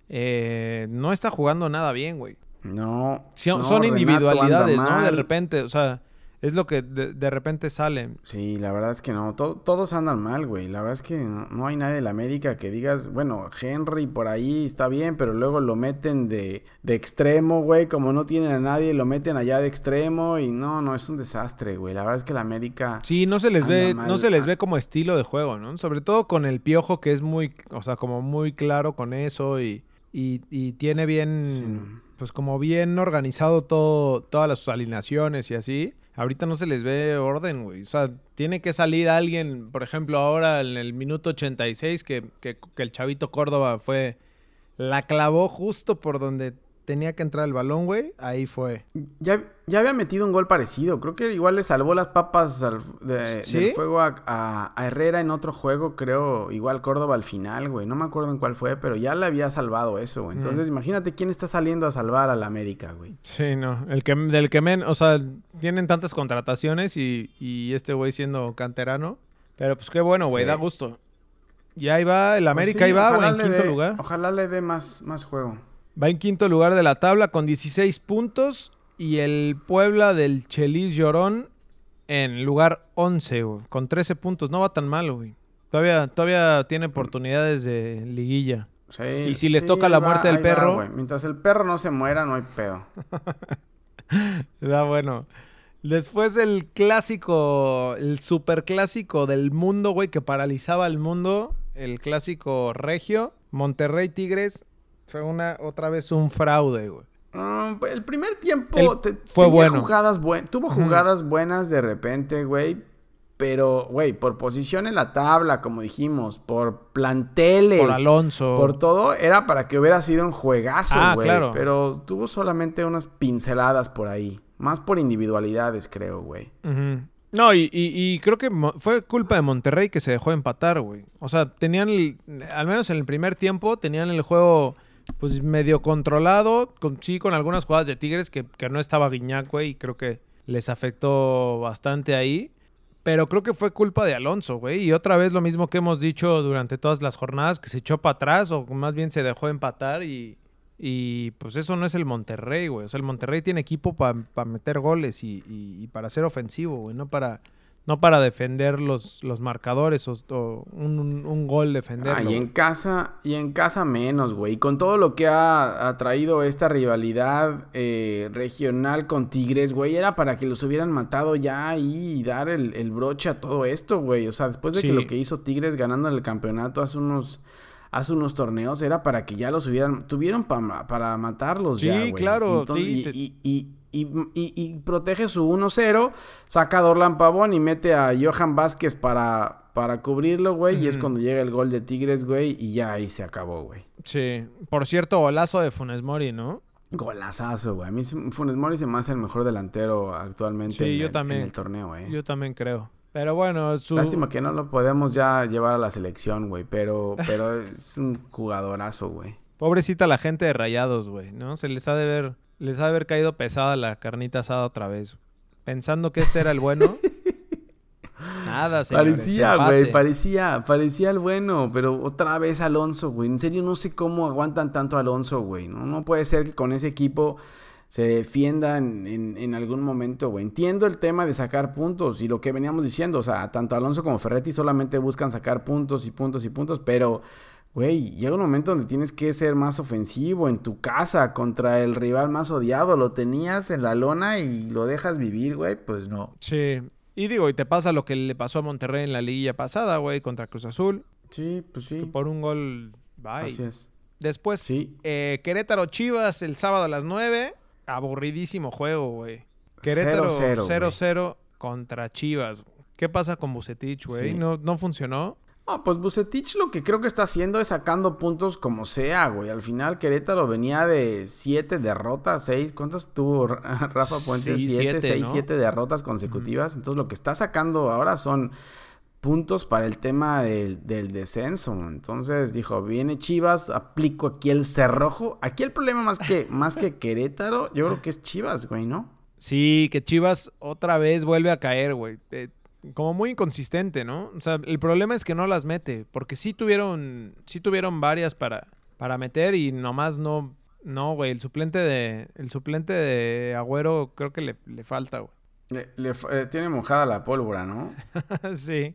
eh, no está jugando nada bien, güey. No. son individualidades, ¿no? De repente, o sea, es lo que de, repente sale. Sí, la verdad es que no. todos andan mal, güey. La verdad es que no, hay nadie en la América que digas, bueno, Henry por ahí está bien, pero luego lo meten de, de extremo, güey. Como no tienen a nadie, lo meten allá de extremo y no, no, es un desastre, güey. La verdad es que la América. Sí, no se les ve, no se les ve como estilo de juego, ¿no? Sobre todo con el piojo que es muy, o sea, como muy claro con eso y, y, tiene bien pues como bien organizado todo, todas las alineaciones y así. Ahorita no se les ve orden, güey. O sea, tiene que salir alguien, por ejemplo, ahora en el minuto 86, que, que, que el chavito Córdoba fue... La clavó justo por donde tenía que entrar el balón, güey, ahí fue. Ya, ya había metido un gol parecido. Creo que igual le salvó las papas del fuego a, Herrera en otro juego, creo. Igual Córdoba al final, güey. No me acuerdo en cuál fue, pero ya le había salvado eso, güey. Entonces, mm. imagínate quién está saliendo a salvar a la América, güey. Sí, no. El que, del que men, o sea, tienen tantas contrataciones y, y este güey siendo canterano. Pero pues qué bueno, güey, da gusto. Y ahí va, el pues América ahí va, güey, en quinto lugar. Ojalá le dé más, más juego. Va en quinto lugar de la tabla con 16 puntos. Y el Puebla del Chelis Llorón en lugar 11, güey, con 13 puntos. No va tan mal, güey. Todavía, todavía tiene oportunidades de liguilla. Sí, y si les toca la muerte del perro. Mientras el perro no se muera, no hay pedo. da bueno. Después el clásico, el superclásico del mundo, güey, que paralizaba al mundo. El clásico regio. Monterrey Tigres fue una, otra vez un fraude, güey. Mm, pues, el primer tiempo fue bueno. Jugadas tuvo jugadas buenas de repente, güey. Pero, güey, por posición en la tabla, como dijimos, por planteles. Por Alonso. Por todo, era para que hubiera sido un juegazo, ah, güey. Claro. Pero tuvo solamente unas pinceladas por ahí. Más por individualidades, creo, güey. No, y, creo que fue culpa de Monterrey que se dejó empatar, güey. O sea, tenían, al menos en el primer tiempo, tenían el juego pues medio controlado, con, sí con algunas jugadas de Tigres que, no estaba Guiñac, güey, y creo que les afectó bastante ahí. Pero creo que fue culpa de Alonso, güey. Y otra vez lo mismo que hemos dicho durante todas las jornadas, que se echó para atrás o más bien se dejó empatar y, y pues eso no es el Monterrey, güey. O sea, el Monterrey tiene equipo para meter goles y, y, para ser ofensivo, güey, no para no para defender los, los marcadores o, un, gol defender. Ah, y en casa, y en casa menos, güey. Y con todo lo que ha, traído esta rivalidad eh, regional con Tigres, güey, era para que los hubieran matado ya y dar el, broche a todo esto, güey. O sea, después de que lo que hizo Tigres ganando el campeonato hace unos hace unos torneos era para que ya los hubieran, tuvieron para matarlos sí, ya, güey. claro. y, y, protege su 1-0, saca a Dorlan Pavón y mete a Johan Vázquez para, para cubrirlo, güey. Y es cuando llega el gol de Tigres, güey, y ya ahí se acabó, güey. Sí. Por cierto, golazo de Funes Mori, ¿no? Golazazo, güey. A mí Funes Mori se me hace el mejor delantero actualmente en, el, torneo, güey. Yo también creo. Pero bueno, su... Lástima que no lo podemos ya llevar a la selección, güey. Pero, pero es un jugadorazo, güey. Pobrecita la gente de Rayados, güey, ¿no? Se les ha de ver, les ha de haber caído pesada la carnita asada otra vez. Pensando que este era el bueno. Nada, señores. Parecía, güey, parecía, parecía el bueno, pero otra vez Alonso, güey. En serio, no sé cómo aguantan tanto a Alonso, güey. No, no puede ser que con ese equipo se defienda en, en- en algún momento, güey. Entiendo el tema de sacar puntos y lo que veníamos diciendo, o sea, tanto Alonso como Ferretti solamente buscan sacar puntos y puntos y puntos, pero, güey, llega un momento donde tienes que ser más ofensivo en tu casa contra el rival más odiado. Lo tenías en la lona y lo dejas vivir, güey, pues no. Sí. Y digo, y te pasa lo que le pasó a Monterrey en la liguilla pasada, güey, contra Cruz Azul. Sí, pues sí. que por un gol, bye. Así es. Después, Sí. eh, Querétaro Chivas el sábado a las 9. Aburridísimo juego, güey. Querétaro 0-0, 0-0 contra Chivas. ¿Qué pasa con Bucetich, güey? Sí. ¿No, ¿No funcionó? Ah, pues Bucetich lo que creo que está haciendo es sacando puntos como sea, güey. Al final Querétaro venía de siete derrotas, seis. ¿Cuántas tuvo Rafa Puentes? Sí, siete, siete, seis, ¿no? siete derrotas consecutivas. Entonces lo que está sacando ahora son puntos para el tema del, del descenso. Entonces dijo, viene Chivas, aplico aquí el cerrojo. Aquí el problema más que, más que Querétaro, yo creo que es Chivas, güey, ¿no? Sí, que Chivas otra vez vuelve a caer, güey. Eh, como muy inconsistente, ¿no? O sea, el problema es que no las mete, porque sí tuvieron, sí tuvieron varias para, para meter y nomás no, no, güey. El suplente de, el suplente de Agüero creo que le, le falta, güey. Le- eh, tiene mojada la pólvora, ¿no? sí.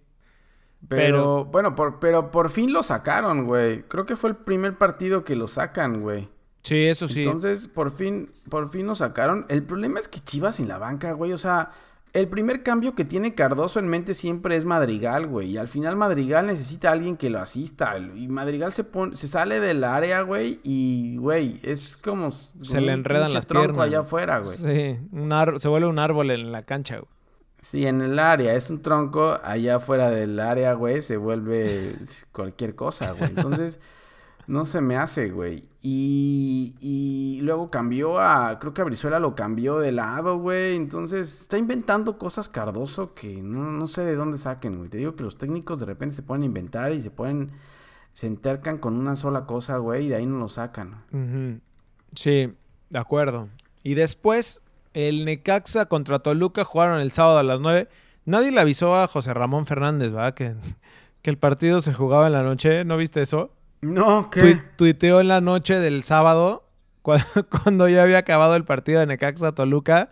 Pero, Pero- bueno, por, pero por fin lo sacaron, güey. Creo que fue el primer partido que lo sacan, güey. Sí, eso sí. Entonces, por fin, por fin lo sacaron. El problema es que Chivas en la banca, güey. O sea, el primer cambio que tiene Cardoso en mente siempre es Madrigal, güey. Y al final Madrigal necesita a alguien que lo asista. Y Madrigal se pone, se sale del área, güey. Y, güey, es como. se le enredan las tronco piernas. allá afuera, güey. Sí, un ar- se vuelve un árbol en la cancha, güey. Sí, en el área, es un tronco, allá afuera del área, güey, se vuelve cualquier cosa, güey. Entonces, no se me hace, güey. Y, y luego cambió a, creo que a Brizuela lo cambió de lado, güey. Entonces, está inventando cosas Cardoso que no, no sé de dónde saquen, güey. Te digo que los técnicos de repente se a inventar y se ponen, se entercan con una sola cosa, güey, y de ahí no lo sacan. Sí, de acuerdo. Y después, el Necaxa contra Toluca jugaron el sábado a las 9. Nadie le avisó a José Ramón Fernández, ¿verdad? Que, que el partido se jugaba en la noche. ¿No viste eso? No, Tui- tuiteó en la noche del sábado, cua- cuando ya había acabado el partido de Necaxa Toluca.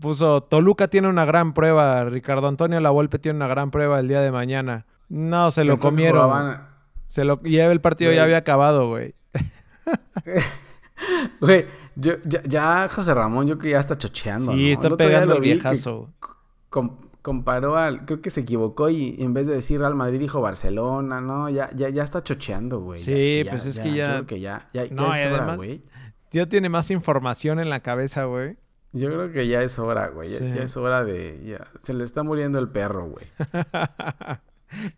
Puso, Toluca tiene una gran prueba, Ricardo Antonio Lavolpe tiene una gran prueba el día de mañana. No, se lo comieron. jugaban- Se lo, y el partido ya había acabado, güey. Güey, yo, ya, ya José Ramón, yo creo que ya está chocheando. Sí, ¿no? está pegando el que viejazo. Com- comparó al. Creo que se equivocó y en vez de decir Real Madrid dijo Barcelona, ¿no? Ya, ya, ya está chocheando, güey. Ya Sí, pues es que ya- yo creo que ya. Ya, ya No, es hora, además- güey. Ya tiene más información en la cabeza, güey. Yo creo que ya es hora, güey. Ya, Sí. ya es hora de. Ya. Se le está muriendo el perro, güey.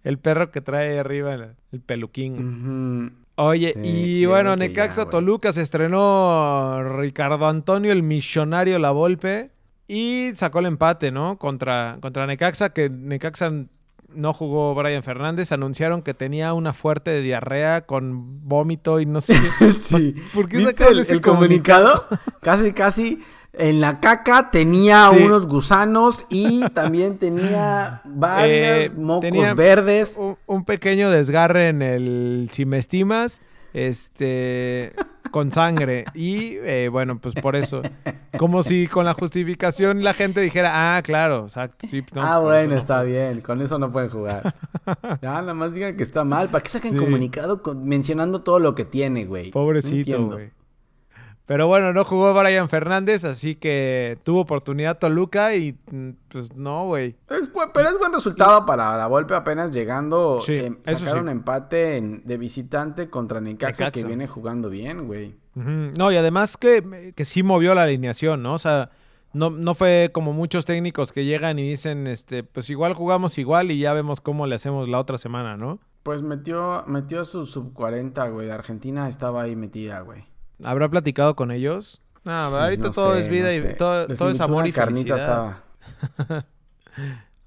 el perro que trae arriba el, el peluquín. Ujú. Oye, Sí, y bueno, ya, Necaxa güey. Toluca se estrenó Ricardo Antonio, el millonario La Volpe, y sacó el empate, ¿no? Contra, contra Necaxa, que Necaxa no jugó Brian Fernández. Anunciaron que tenía una fuerte diarrea con vómito y no sé qué. Sí. ¿Por qué ¿Viste sacaron el, ese el comunicado? casi, casi. En la caca tenía Sí. unos gusanos y también tenía varios Eh, mocos tenía- verdes. un, un pequeño desgarre en el si me estimas, este, con sangre. Y eh, bueno, pues por eso. Como si con la justificación la gente dijera, ah, claro, exacto. Sí, no, ah, bueno, no está fue". bien. Con eso no pueden jugar. ya, nada más digan que está mal. ¿Para qué sacan Sí. comunicado con- mencionando todo lo que tiene, güey? Pobrecito, güey. Pero bueno, no jugó Brian Fernández, así que tuvo oportunidad Toluca y mm, pues no, güey. Pero es buen resultado para la Volpe apenas llegando. Sí, eh, eso sacar sí. un empate en- de visitante contra Necaxa, que viene jugando bien, güey. No, y además que, que sí movió la alineación, ¿no? O sea, no, no fue como muchos técnicos que llegan y dicen, este, pues igual jugamos igual y ya vemos cómo le hacemos la otra semana, ¿no? Pues metió, metió su sub 40, güey. Argentina estaba ahí metida, güey. ¿Habrá platicado con ellos? No, Pues ahorita no todo sé, es vida no y sé. todo, es amor y felicidad. asada.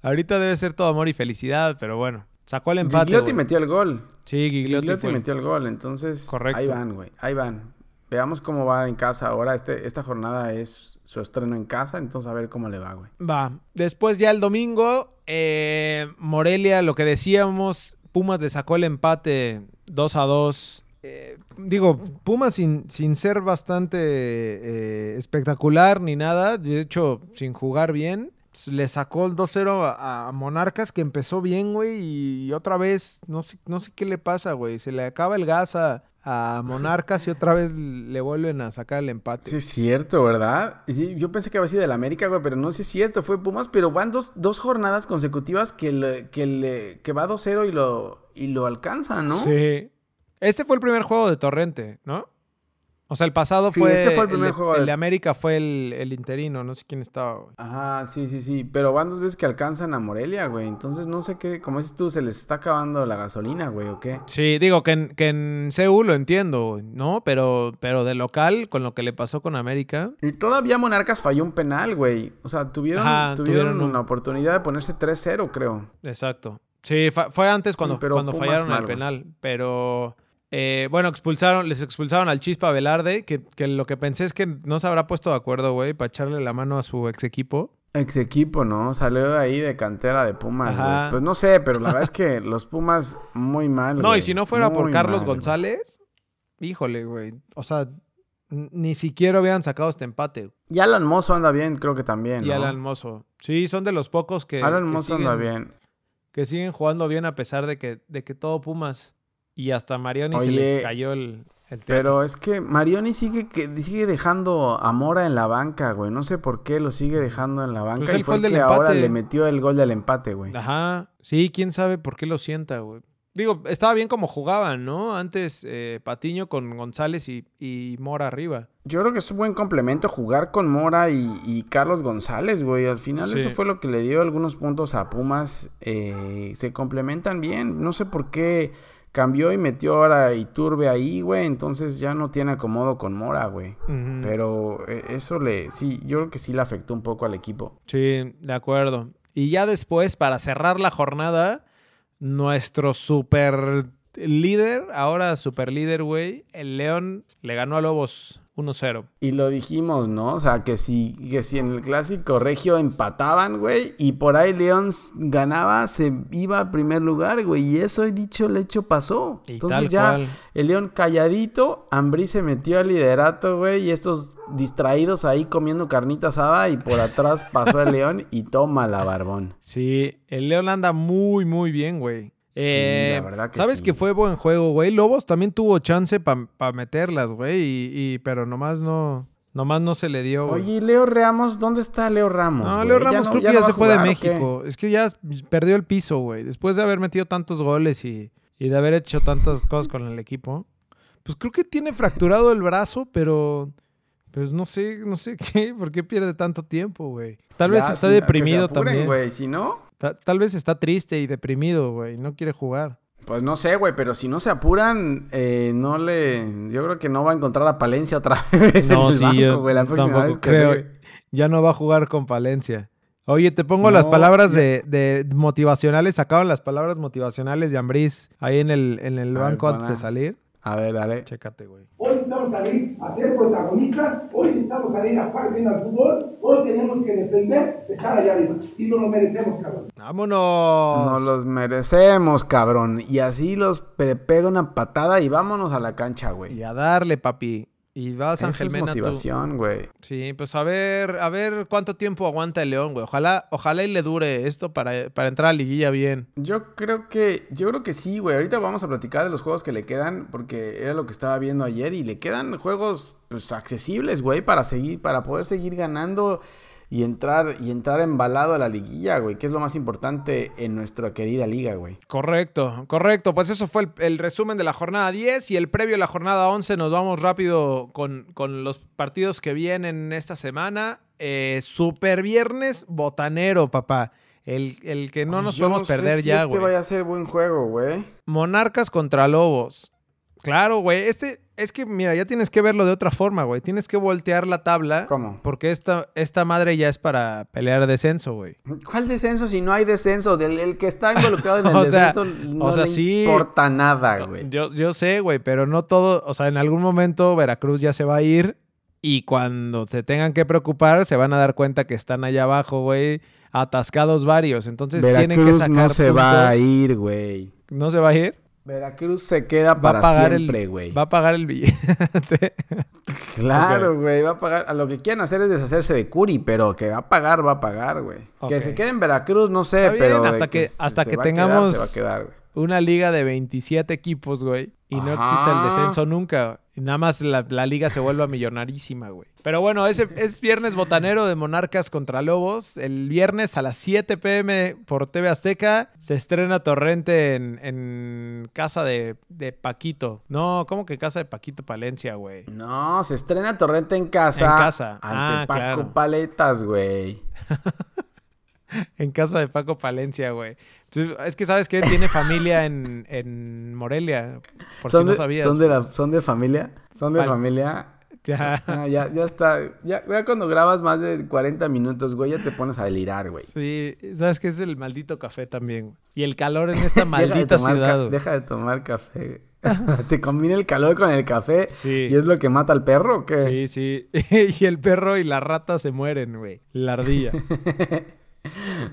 Ahorita debe ser todo amor y felicidad, pero bueno. Sacó el empate. Gigliotti metió el gol. Sí, Gigliotti, Gigliotti fue. metió el gol, entonces Correcto. ahí van, güey, ahí van. Veamos cómo va en casa ahora. Este, esta jornada es su estreno en casa, entonces a ver cómo le va, güey. Va. Después ya el domingo, eh, Morelia, lo que decíamos, Pumas le sacó el empate 2 a 2. Eh, digo, Pumas sin, sin ser bastante eh, espectacular ni nada, de hecho, sin jugar bien, le sacó el 2-0 a, a Monarcas que empezó bien, güey, y otra vez, no sé, no sé qué le pasa, güey, se le acaba el gas a, a Monarcas y otra vez le vuelven a sacar el empate. Sí, es cierto, ¿verdad? Yo pensé que había sido del América, güey, pero no sí es cierto, fue Pumas, pero van dos, dos jornadas consecutivas que, le- que, le- que va 2-0 y lo, y lo alcanza, ¿no? Sí. Este fue el primer juego de Torrente, ¿no? O sea, el pasado Sí, fue. este fue el primer de, juego el de- de América fue el, el interino, no sé quién estaba, güey. Ajá, sí, sí, sí. Pero van dos veces que alcanzan a Morelia, güey. Entonces no sé qué, como dices tú, se les está acabando la gasolina, güey, ¿o qué? Sí, digo que en, que en CU lo entiendo, güey, ¿no? Pero, pero de local, con lo que le pasó con América. Y todavía Monarcas falló un penal, güey. O sea, tuvieron, Ajá, tuvieron, tuvieron un- oportunidad de ponerse 3-0, creo. Exacto. Sí, fue antes cuando, pero cuando fallaron mal, el güey. penal. Pero. Eh, bueno, expulsaron, les expulsaron al Chispa Velarde, que, que lo que pensé es que no se habrá puesto de acuerdo, güey, para echarle la mano a su ex equipo. Ex equipo, ¿no? Salió de ahí de cantera de Pumas, güey. Pues no sé, pero la verdad es que los Pumas muy mal, No, y si no fuera por Carlos mal. González, híjole, güey. O sea, ni siquiera hubieran sacado este empate. Y Alan Mozo anda bien, creo que también, Y ¿no? Alan Mozo. Sí, son de los pocos que, Alan que Mozo siguen, anda bien. que siguen jugando bien a pesar de que, de que todo Pumas. Y hasta Marioni se le cayó el, el. Pero es que Marioni sigue que sigue dejando a Mora en la banca, güey. No sé por qué lo sigue dejando en la banca. Pues y fue el que del ahora empate. le metió el gol del empate, güey. Ajá. Sí, quién sabe por qué lo sienta, güey. Digo, estaba bien como jugaban, ¿no? Antes eh, Patiño con González y, y Mora arriba. Yo creo que es un buen complemento jugar con Mora y, y Carlos González, güey. Al final Sí. eso fue lo que le dio algunos puntos a Pumas. Eh, se complementan bien. No sé por qué cambió y metió ahora Iturbe ahí, güey. Entonces ya no tiene acomodo con Mora, güey. Pero eh, eso le, sí, yo creo que sí le afectó un poco al equipo. Sí, de acuerdo. Y ya después, para cerrar la jornada, nuestro super líder, ahora super líder, güey, el León le ganó a Lobos 1-0. Y lo dijimos, ¿no? O sea, que si, que si en el clásico regio empataban, güey, y por ahí León ganaba, se iba al primer lugar, güey. Y eso he dicho, el hecho pasó. Y Entonces tal ya cual. el León calladito, Ambrí se metió al liderato, güey, y estos distraídos ahí comiendo carnita asada, y por atrás pasó el León y toma la barbón. Sí, el León anda muy, muy bien, güey. Eh, la verdad que Sabes sí. que fue buen juego, güey. Lobos también tuvo chance para meterlas, güey. Y, y- pero nomás no, nomás no se le dio, güey. Oye, ¿y Leo Ramos? ¿Dónde está Leo Ramos? No, güey? Leo Ramos no- creo que ya no se fue de. México. Es que ya perdió el piso, güey. Después de haber metido tantos goles y, y de haber hecho tantas cosas con el equipo. Pues creo que tiene fracturado el brazo, pero... Pues no sé, no sé qué, por qué pierde tanto tiempo, güey. Tal vez está sí, deprimido apuren, también. güey, si no... Ta- tal vez está triste y deprimido, güey. No quiere jugar. Pues no sé, güey, pero si no se apuran, eh, no le... Yo creo que no va a encontrar a Palencia otra vez en No, el sí, banco, yo güey, la próxima tampoco vez que creo. Ya no va a jugar con Palencia. Oye, te pongo las palabras de, de motivacionales. Sacaban las palabras motivacionales de Ambriz ahí en el, en el ver, banco antes de salir. A ver, dale. Chécate, güey. Hoy necesitamos salir a ser protagonistas, hoy necesitamos salir a jugar bien al fútbol, hoy tenemos que defender, estar allá arriba. Y nos lo merecemos, cabrón. ¡Vámonos! Nos los merecemos, cabrón. Y así los pe- pega una patada y vámonos a la cancha, güey. Y a darle, papi. Y vas, Mena, tú. motivación, güey. Sí, pues a ver, a ver cuánto tiempo aguanta el León, güey. Ojalá, ojalá y le dure esto para, para entrar a liguilla bien. Yo creo que, yo creo que sí, güey. Ahorita vamos a platicar de los juegos que le quedan, porque era lo que estaba viendo ayer y le quedan juegos, pues, accesibles, güey, para seguir, para poder seguir ganando y entrar y entrar embalado a la liguilla, güey, que es lo más importante en nuestra querida liga, güey. Correcto, correcto. Pues eso fue el, el resumen de la jornada 10 y el previo a la jornada 11. Nos vamos rápido con, con los partidos que vienen esta semana. Eh, super viernes botanero, papá. El, el que no nos Yo podemos sé perder si ya, este güey. vaya a ser buen juego, güey. Monarcas contra Lobos. Claro, güey. Este, es que, mira, ya tienes que verlo de otra forma, güey. Tienes que voltear la tabla. ¿Cómo? Porque esta, esta madre ya es para pelear descenso, güey. ¿Cuál descenso si no hay descenso? Del el que está involucrado en el O sea, descenso no o sea, le sí. importa nada, güey. Yo, yo sé, güey, pero no todo. O sea, en algún momento Veracruz ya se va a ir. Y cuando se tengan que preocupar, se van a dar cuenta que están allá abajo, güey. Atascados varios. Entonces tienen que Veracruz sacar. no se va a ir, güey. ¿No se va a ir? Veracruz se queda para pagar siempre, güey. Va a pagar el billete. Claro, güey, va a pagar. A lo que quieren hacer es deshacerse de Curi, pero que va a pagar, va a pagar, güey. Que se quede en Veracruz, no sé, Está bien, pero. hasta que- hasta se que va a quedar, tengamos- se va a quedar, güey. Una liga de 27 equipos, güey. Y no Ajá. existe el descenso nunca. Y nada más la, la liga se vuelva millonarísima, güey. Pero bueno, ese es viernes botanero de Monarcas contra Lobos. El viernes a las 7 pm por TV Azteca se estrena Torrente en, en casa de, de Paquito. No, ¿cómo que casa de Paquito Palencia, güey? No, se estrena Torrente en casa. En casa. Ante Ah, Paco claro. Paletas, güey. En casa de Paco Palencia, güey. Es que, ¿sabes qué? Tiene familia en, en Morelia. Por si ¿Son no sabías. ¿Son de, la- ¿Son de familia? ¿Son de Pal- familia? Ya. Ah, ya, ya está. Ya, ya cuando grabas más de 40 minutos, güey, ya te pones a delirar, güey. Sí, sabes que es el maldito café también. güey? Y el calor en esta Deja maldita ca- ciudad. Deja de tomar café. ¿Se combina el calor con el café? Sí. ¿Y es lo que mata al perro o qué? Sí, sí. y el perro y la rata se mueren, güey. La ardilla.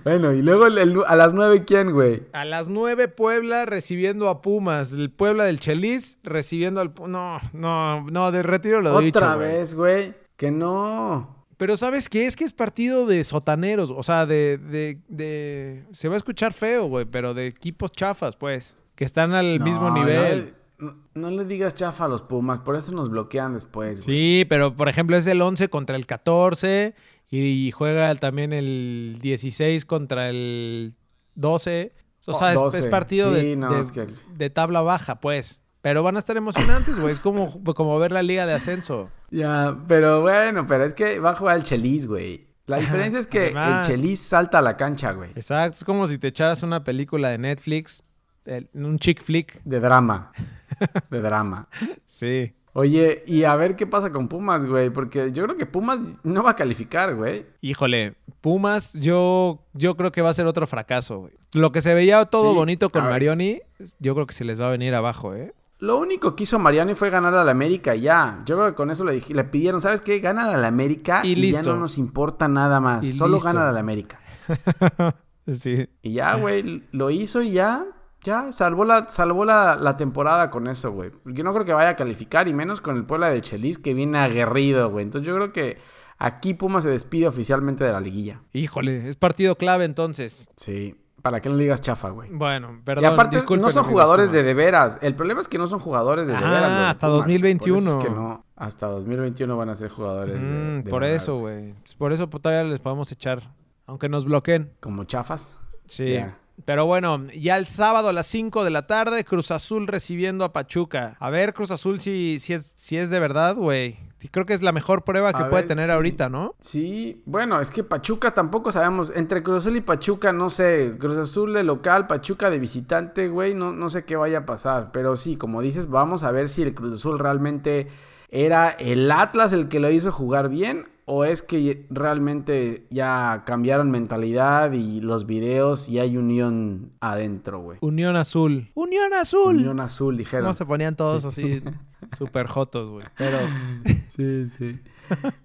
Bueno, y luego el- el- a las 9, ¿quién, güey? A las 9 Puebla recibiendo a Pumas. El Puebla del Chelis recibiendo al... No, no, no, de retiro lo dicho, Otra vez, güey. Que no. Pero ¿sabes qué? Es que es partido de sotaneros. O sea, de... de, de... Se va a escuchar feo, güey. Pero de equipos chafas, pues. Que están al mismo nivel. No, no- no le digas chafa a los Pumas, por eso nos bloquean después, güey. Sí, pero por ejemplo es el 11 contra el 14 y juega también el 16 contra el 12. O sea, es- es, 12. partido Sí, de, no, de- es que- de tabla baja, pues. Pero van a estar emocionantes, güey. Es como, como ver la liga de ascenso. Ya, pero bueno, pero es que va a jugar el Chelis, güey. La diferencia es que Además. el Chelis salta a la cancha, güey. Exacto. Es como si te echaras una película de Netflix, el- un chick flick. De drama. De drama. Sí. Oye, y a ver qué pasa con Pumas, güey. Porque yo creo que Pumas no va a calificar, güey. Híjole, Pumas, yo, yo creo que va a ser otro fracaso, güey. Lo que se veía todo Sí, bonito con. Marioni, yo creo que se les va a venir abajo, ¿eh? Lo único que hizo Mariano fue ganar a la América y ya. Yo creo que con eso le, dije- le pidieron, ¿sabes qué? Gana a la América Y y, listo. ya no nos importa nada más. Y Solo listo. gana a la América. sí. Y ya, güey, lo hizo y ya. Ya, salvó la, salvó la, la temporada con eso, güey. Yo no creo que vaya a calificar, y menos con el Puebla del Chelis, que viene aguerrido, güey. Entonces yo creo que aquí Pumas se despide oficialmente de la liguilla. Híjole, es partido clave entonces. Sí. ¿Para qué no le digas chafa, güey? Bueno, perdón. y aparte, no son jugadores de de veras. El problema es que no son jugadores de de Ah, veras. de hasta Pumas. 2021. Por eso es que no. Hasta 2021 van a ser jugadores de- Mm, de por verdad, eso, güey. Por eso todavía les podemos echar. Aunque nos bloqueen. Como chafas. Sí. Pero bueno, ya el sábado a las 5 de la tarde, Cruz Azul recibiendo a Pachuca. A ver, Cruz Azul, si, si, es, si es de verdad, güey. Creo que es la mejor prueba que A puede ver, tener sí. ahorita, ¿no? Sí, bueno, es que Pachuca tampoco sabemos. Entre Cruz Azul y Pachuca, no sé. Cruz Azul de local, Pachuca de visitante, güey. No, no sé qué vaya a pasar. Pero sí, como dices, vamos a ver si el Cruz Azul realmente era el Atlas el que lo hizo jugar bien. O es que realmente ya cambiaron mentalidad y los videos y hay unión adentro, güey. Unión Azul. ¡Unión Azul! Unión azul, dijeron. ¿Cómo se ponían todos así súper jotos, güey? Pero Sí, sí.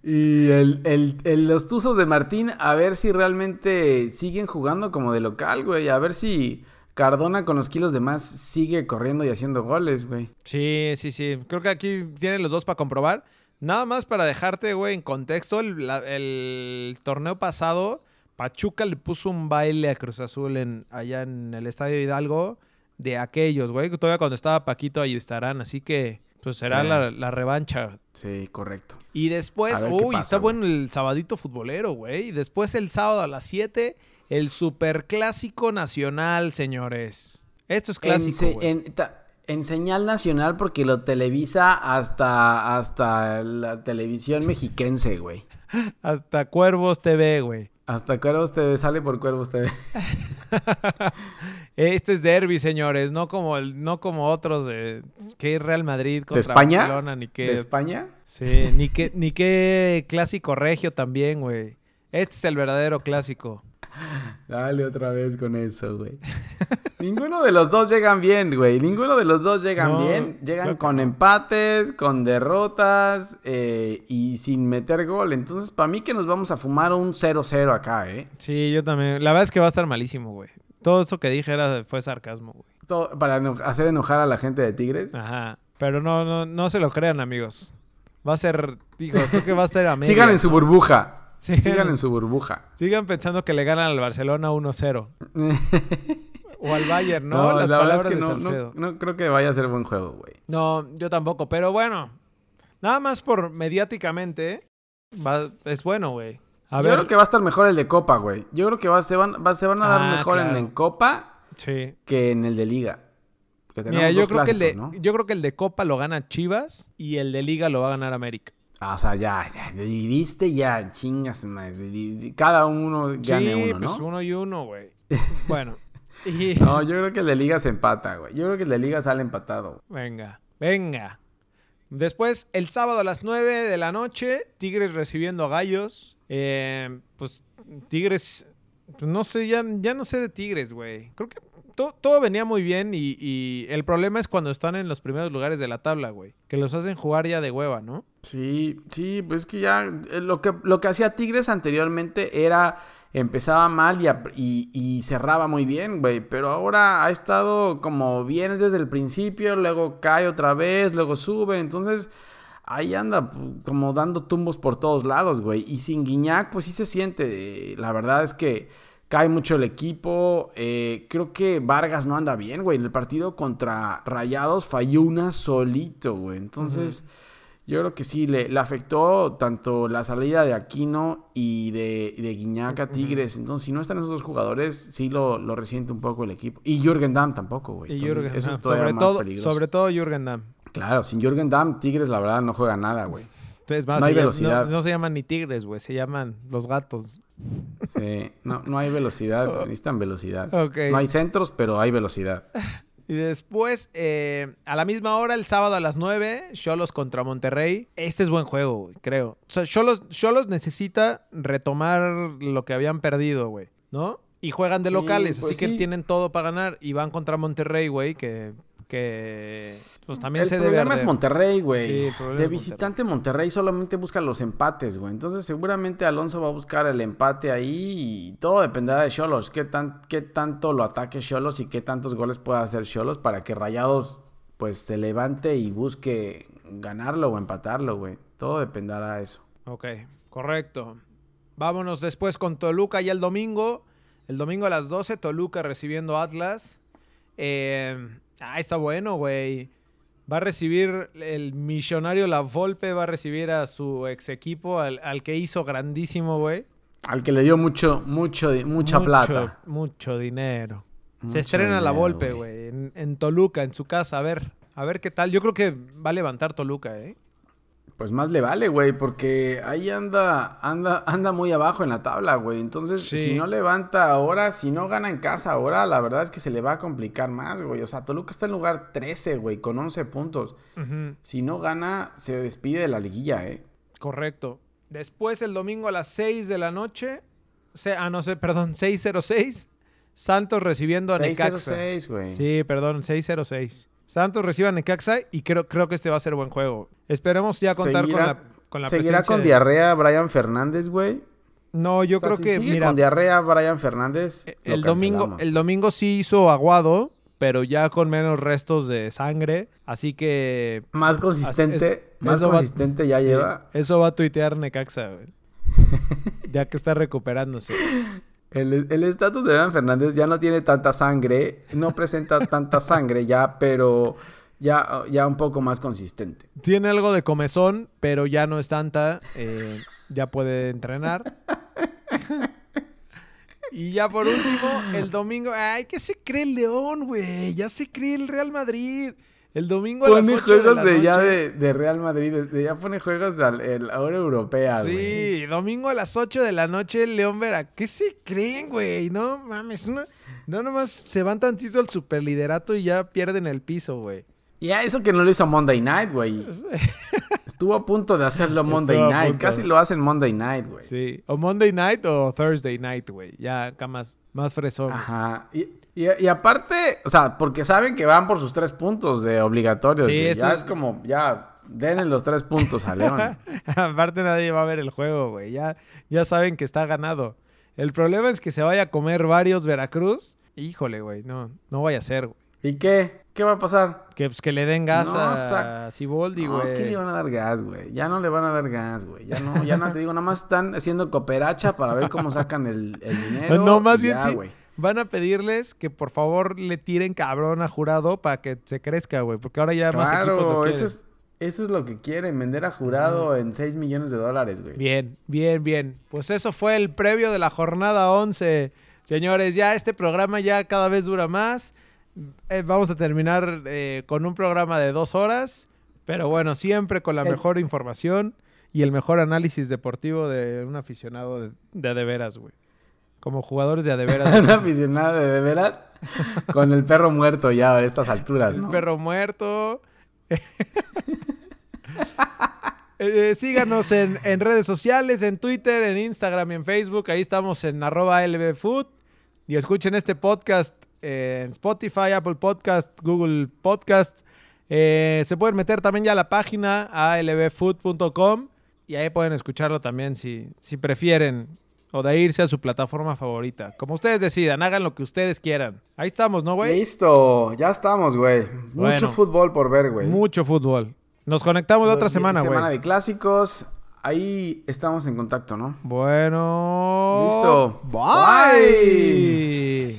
Y el, el- el- los Tuzos de Martín, a ver si realmente siguen jugando como de local, güey. A ver si Cardona con los kilos de más sigue corriendo y haciendo goles, güey. Sí, sí, sí. Creo que aquí tienen los dos para comprobar. Nada más para dejarte, güey, en contexto, el, la- el torneo pasado, Pachuca le puso un baile a Cruz Azul en, allá en el Estadio Hidalgo de aquellos, güey. Todavía cuando estaba Paquito ahí estarán, así que pues será Sí. la, la revancha. Sí, correcto. Y después, uy, pasa, está güey. bueno el sabadito futbolero, güey. Y después el sábado a las 7, el superclásico nacional, señores. Esto es clásico, en, güey. en- ta- en señal nacional porque lo televisa hasta, hasta la televisión mexiquense, güey. Hasta Cuervos TV, güey. Hasta Cuervos TV, sale por Cuervos TV. Este es derby, señores, no como el, no como otros de que Real Madrid ¿De contra España? Barcelona, ni ¿De que España? sí, ni que ni que clásico regio también, güey. Este es el verdadero clásico. Dale otra vez con eso, güey. Ninguno de los dos llegan bien, güey. Ninguno de los dos llegan No, bien. Llegan con no. empates, con derrotas eh, y sin meter gol. Entonces, para mí que nos vamos a fumar un 0-0 acá, ¿eh? Sí, yo también. La verdad es que va a estar malísimo, güey. Todo eso que dije era, fue sarcasmo, güey. Todo- para eno- hacer enojar a la gente de Tigres. Ajá. Pero no, no, no se lo crean, amigos. Va a ser, digo, creo que va a estar a media. Sigan en su burbuja. Sí. Sigan en su burbuja. Sigan pensando que le ganan al Barcelona 1-0. O al Bayern, ¿no? No, Las la palabras es que de no, no, Salcedo. no creo que vaya a ser buen juego, güey. No, yo tampoco. Pero bueno, nada más por mediáticamente, va- es bueno, güey. Yo ver, creo que va a estar mejor el de Copa, güey. Yo creo que va, se, van, va- se van a dar Ah, mejor en, claro. en Copa sí. que en el de Liga. Mira, yo creo, que el de, yo creo que el de Copa lo gana Chivas y el de Liga lo va a ganar América. Ah, o sea, ya, ya, dividiste ya, chingas, madre. Cada uno gane sí, uno, ¿no? pues uno y uno, güey. bueno. Y... No, yo creo que el de Liga se empata, güey. Yo creo que el de Liga sale empatado. Venga, venga. Después, el sábado a las 9 de la noche, Tigres recibiendo a Gallos. Eh, pues Tigres, pues, no sé, ya, ya no sé de Tigres, güey. Creo que to- todo venía muy bien y, y el problema es cuando están en los primeros lugares de la tabla, güey. Que los hacen jugar ya de hueva, ¿no? Sí, sí, pues es que ya eh, lo que, lo que hacía Tigres anteriormente era empezaba mal y, y, cerraba muy bien, güey. Pero ahora ha estado como bien desde el principio, luego cae otra vez, luego sube. Entonces ahí anda como dando tumbos por todos lados, güey. Y sin Guiñac, pues sí se siente. La verdad es que cae mucho el equipo. eh, creo que Vargas no anda bien, güey. En el partido contra Rayados falló una solito, güey. Entonces... Yo creo que sí, le, le afectó tanto la salida de Aquino y de, de Guiñac a Tigres. Entonces, si no están esos dos jugadores, sí lo, lo resiente un poco el equipo. Y Jürgen Damm tampoco, güey. Y Entonces, Jürgen eso Damm. sobre más todo, peligroso. sobre todo Jürgen Damm. Claro, sin Jürgen Damm, Tigres la verdad no juega nada, güey. Es más, No hay velocidad. No, no se llaman ni tigres, güey. Se llaman los gatos. Sí, no, no hay velocidad, necesitan velocidad. No hay centros, pero hay velocidad. Y después, eh, a la misma hora, el sábado a las 9, Cholos contra Monterrey. Este es buen juego, güey, creo. O sea, Cholos, Cholos necesita retomar lo que habían perdido, güey, ¿no? Y juegan de Sí, locales, pues así que sí. tienen todo para ganar. Y van contra Monterrey, güey, que, que pues también el se debe problema es. Monterrey, güey. el de visitante Monterrey. solamente busca los empates, güey. Entonces seguramente Alonso va a buscar el empate ahí y todo dependerá de Cholos. ¿Qué, tan, qué tanto lo ataque Cholos y qué tantos goles pueda hacer Cholos para que Rayados pues se levante y busque ganarlo o empatarlo, güey. Todo dependerá de eso. Ok, correcto. Vámonos después con Toluca ya el domingo. El domingo a las 12, Toluca recibiendo Atlas. Eh, ah, está bueno, güey. Va a recibir el millonario La Volpe, va a recibir a su ex equipo, al, al que hizo grandísimo, güey. Al que le dio mucho, mucho, mucha Mucho- plata. Mucho dinero. Mucho Se estrena La Volpe, güey. güey, en, en Toluca, en su casa. A ver, a ver qué tal. Yo creo que va a levantar Toluca, ¿eh? Pues más le vale, güey, porque ahí anda, anda, anda muy abajo en la tabla, güey. Entonces, Sí. si no levanta ahora, si no gana en casa ahora, la verdad es que se le va a complicar más, güey. O sea, Toluca está en lugar 13, güey, con 11 puntos. Si no gana, se despide de la liguilla, eh. Correcto. Después el domingo a las 6 de la noche. se- ah, no sé, perdón, 606. Santos recibiendo a Necaxa. 6-0-6, güey. Sí, perdón, 606. Santos recibe a Necaxa y creo, creo que este va a ser buen juego. Esperemos ya contar con la, con la ¿Seguirá presencia con de- diarrea Brian Fernández, güey? No, yo O sea, creo si que, sigue mira, con diarrea Brian Fernández, lo el domingo, el domingo sí hizo aguado, pero ya con menos restos de sangre. Así que Más consistente, Es- más va- consistente ya sí, lleva. Eso va a tuitear Necaxa, güey. ya que está recuperándose. El el estatus de Evan Fernández ya no tiene tanta sangre, no presenta tanta sangre ya, pero ya, ya un poco más consistente. Tiene algo de comezón, pero ya no es tanta. eh, ya puede entrenar. y ya por último, el domingo. Ay, ¿qué se cree el León, güey? Ya se cree el Real Madrid. El domingo a las Pone 8 de juegos la de, ya noche. de, de Real Madrid. de- ya pone juegos a la hora europea. Sí, domingo a las 8 de la noche, León Vera. ¿Qué se creen, güey? No mames, no, no nomás se van tantito al superliderato y ya pierden el piso, güey. Ya, eso que no lo hizo Monday Night, güey. Estuvo a punto de hacerlo Monday Estuvo Night. Casi lo hacen Monday Night, güey. Sí, o Monday night o Thursday night, güey. Ya acá más, más fresón. Ajá. Y, y- y aparte, o sea, porque saben que van por sus tres puntos de obligatorios. Sí, eso ya es- es... como, ya, denle los tres puntos a León. Aparte nadie va a ver el juego, güey. Ya, ya saben que está ganado. El problema es que se vaya a comer varios Veracruz. Híjole, güey, no, no vaya a ser, güey. ¿Y qué? ¿Qué va a pasar? Que, pues, que le den gas No, a Siboldi, No, güey. ¿qué le van a dar gas, güey? Ya no le van a dar gas, güey. Ya no, ya no te digo, nada más están haciendo cooperacha para ver cómo sacan el, el dinero. no, más bien ya, sí. Van a pedirles que por favor le tiren cabrón a jurado para que se crezca, güey. Porque ahora ya más equipos lo quieren. eso es, eso es lo que quieren, vender a jurado en 6 millones de dólares, güey. Bien, bien, bien. Pues eso fue el previo de la jornada 11. Señores, ya este programa ya cada vez dura más. Eh, vamos a terminar eh, con un programa de dos horas. Pero bueno, siempre con la El- mejor información y el mejor análisis deportivo de un aficionado de, de veras, güey. Como jugadores de a de veras. Un aficionado de, de veras con el perro muerto ya a estas alturas, El ¿no? perro muerto. Eh, síganos en, en redes sociales, en Twitter, en Instagram y en Facebook. Ahí estamos en arroba lbfood. Y escuchen este podcast eh, en Spotify, Apple Podcast, Google Podcast. Eh, se pueden meter también ya a la página albfood.com y ahí pueden escucharlo también si, si prefieren o de irse a su plataforma favorita. Como ustedes decidan, hagan lo que ustedes quieran. Ahí estamos, ¿no, güey? Listo, ya estamos, güey. Mucho fútbol por ver, güey. Mucho fútbol. Nos conectamos la otra semana, güey. Semana de clásicos. Ahí estamos en contacto, ¿no? Bueno. Listo. Bye.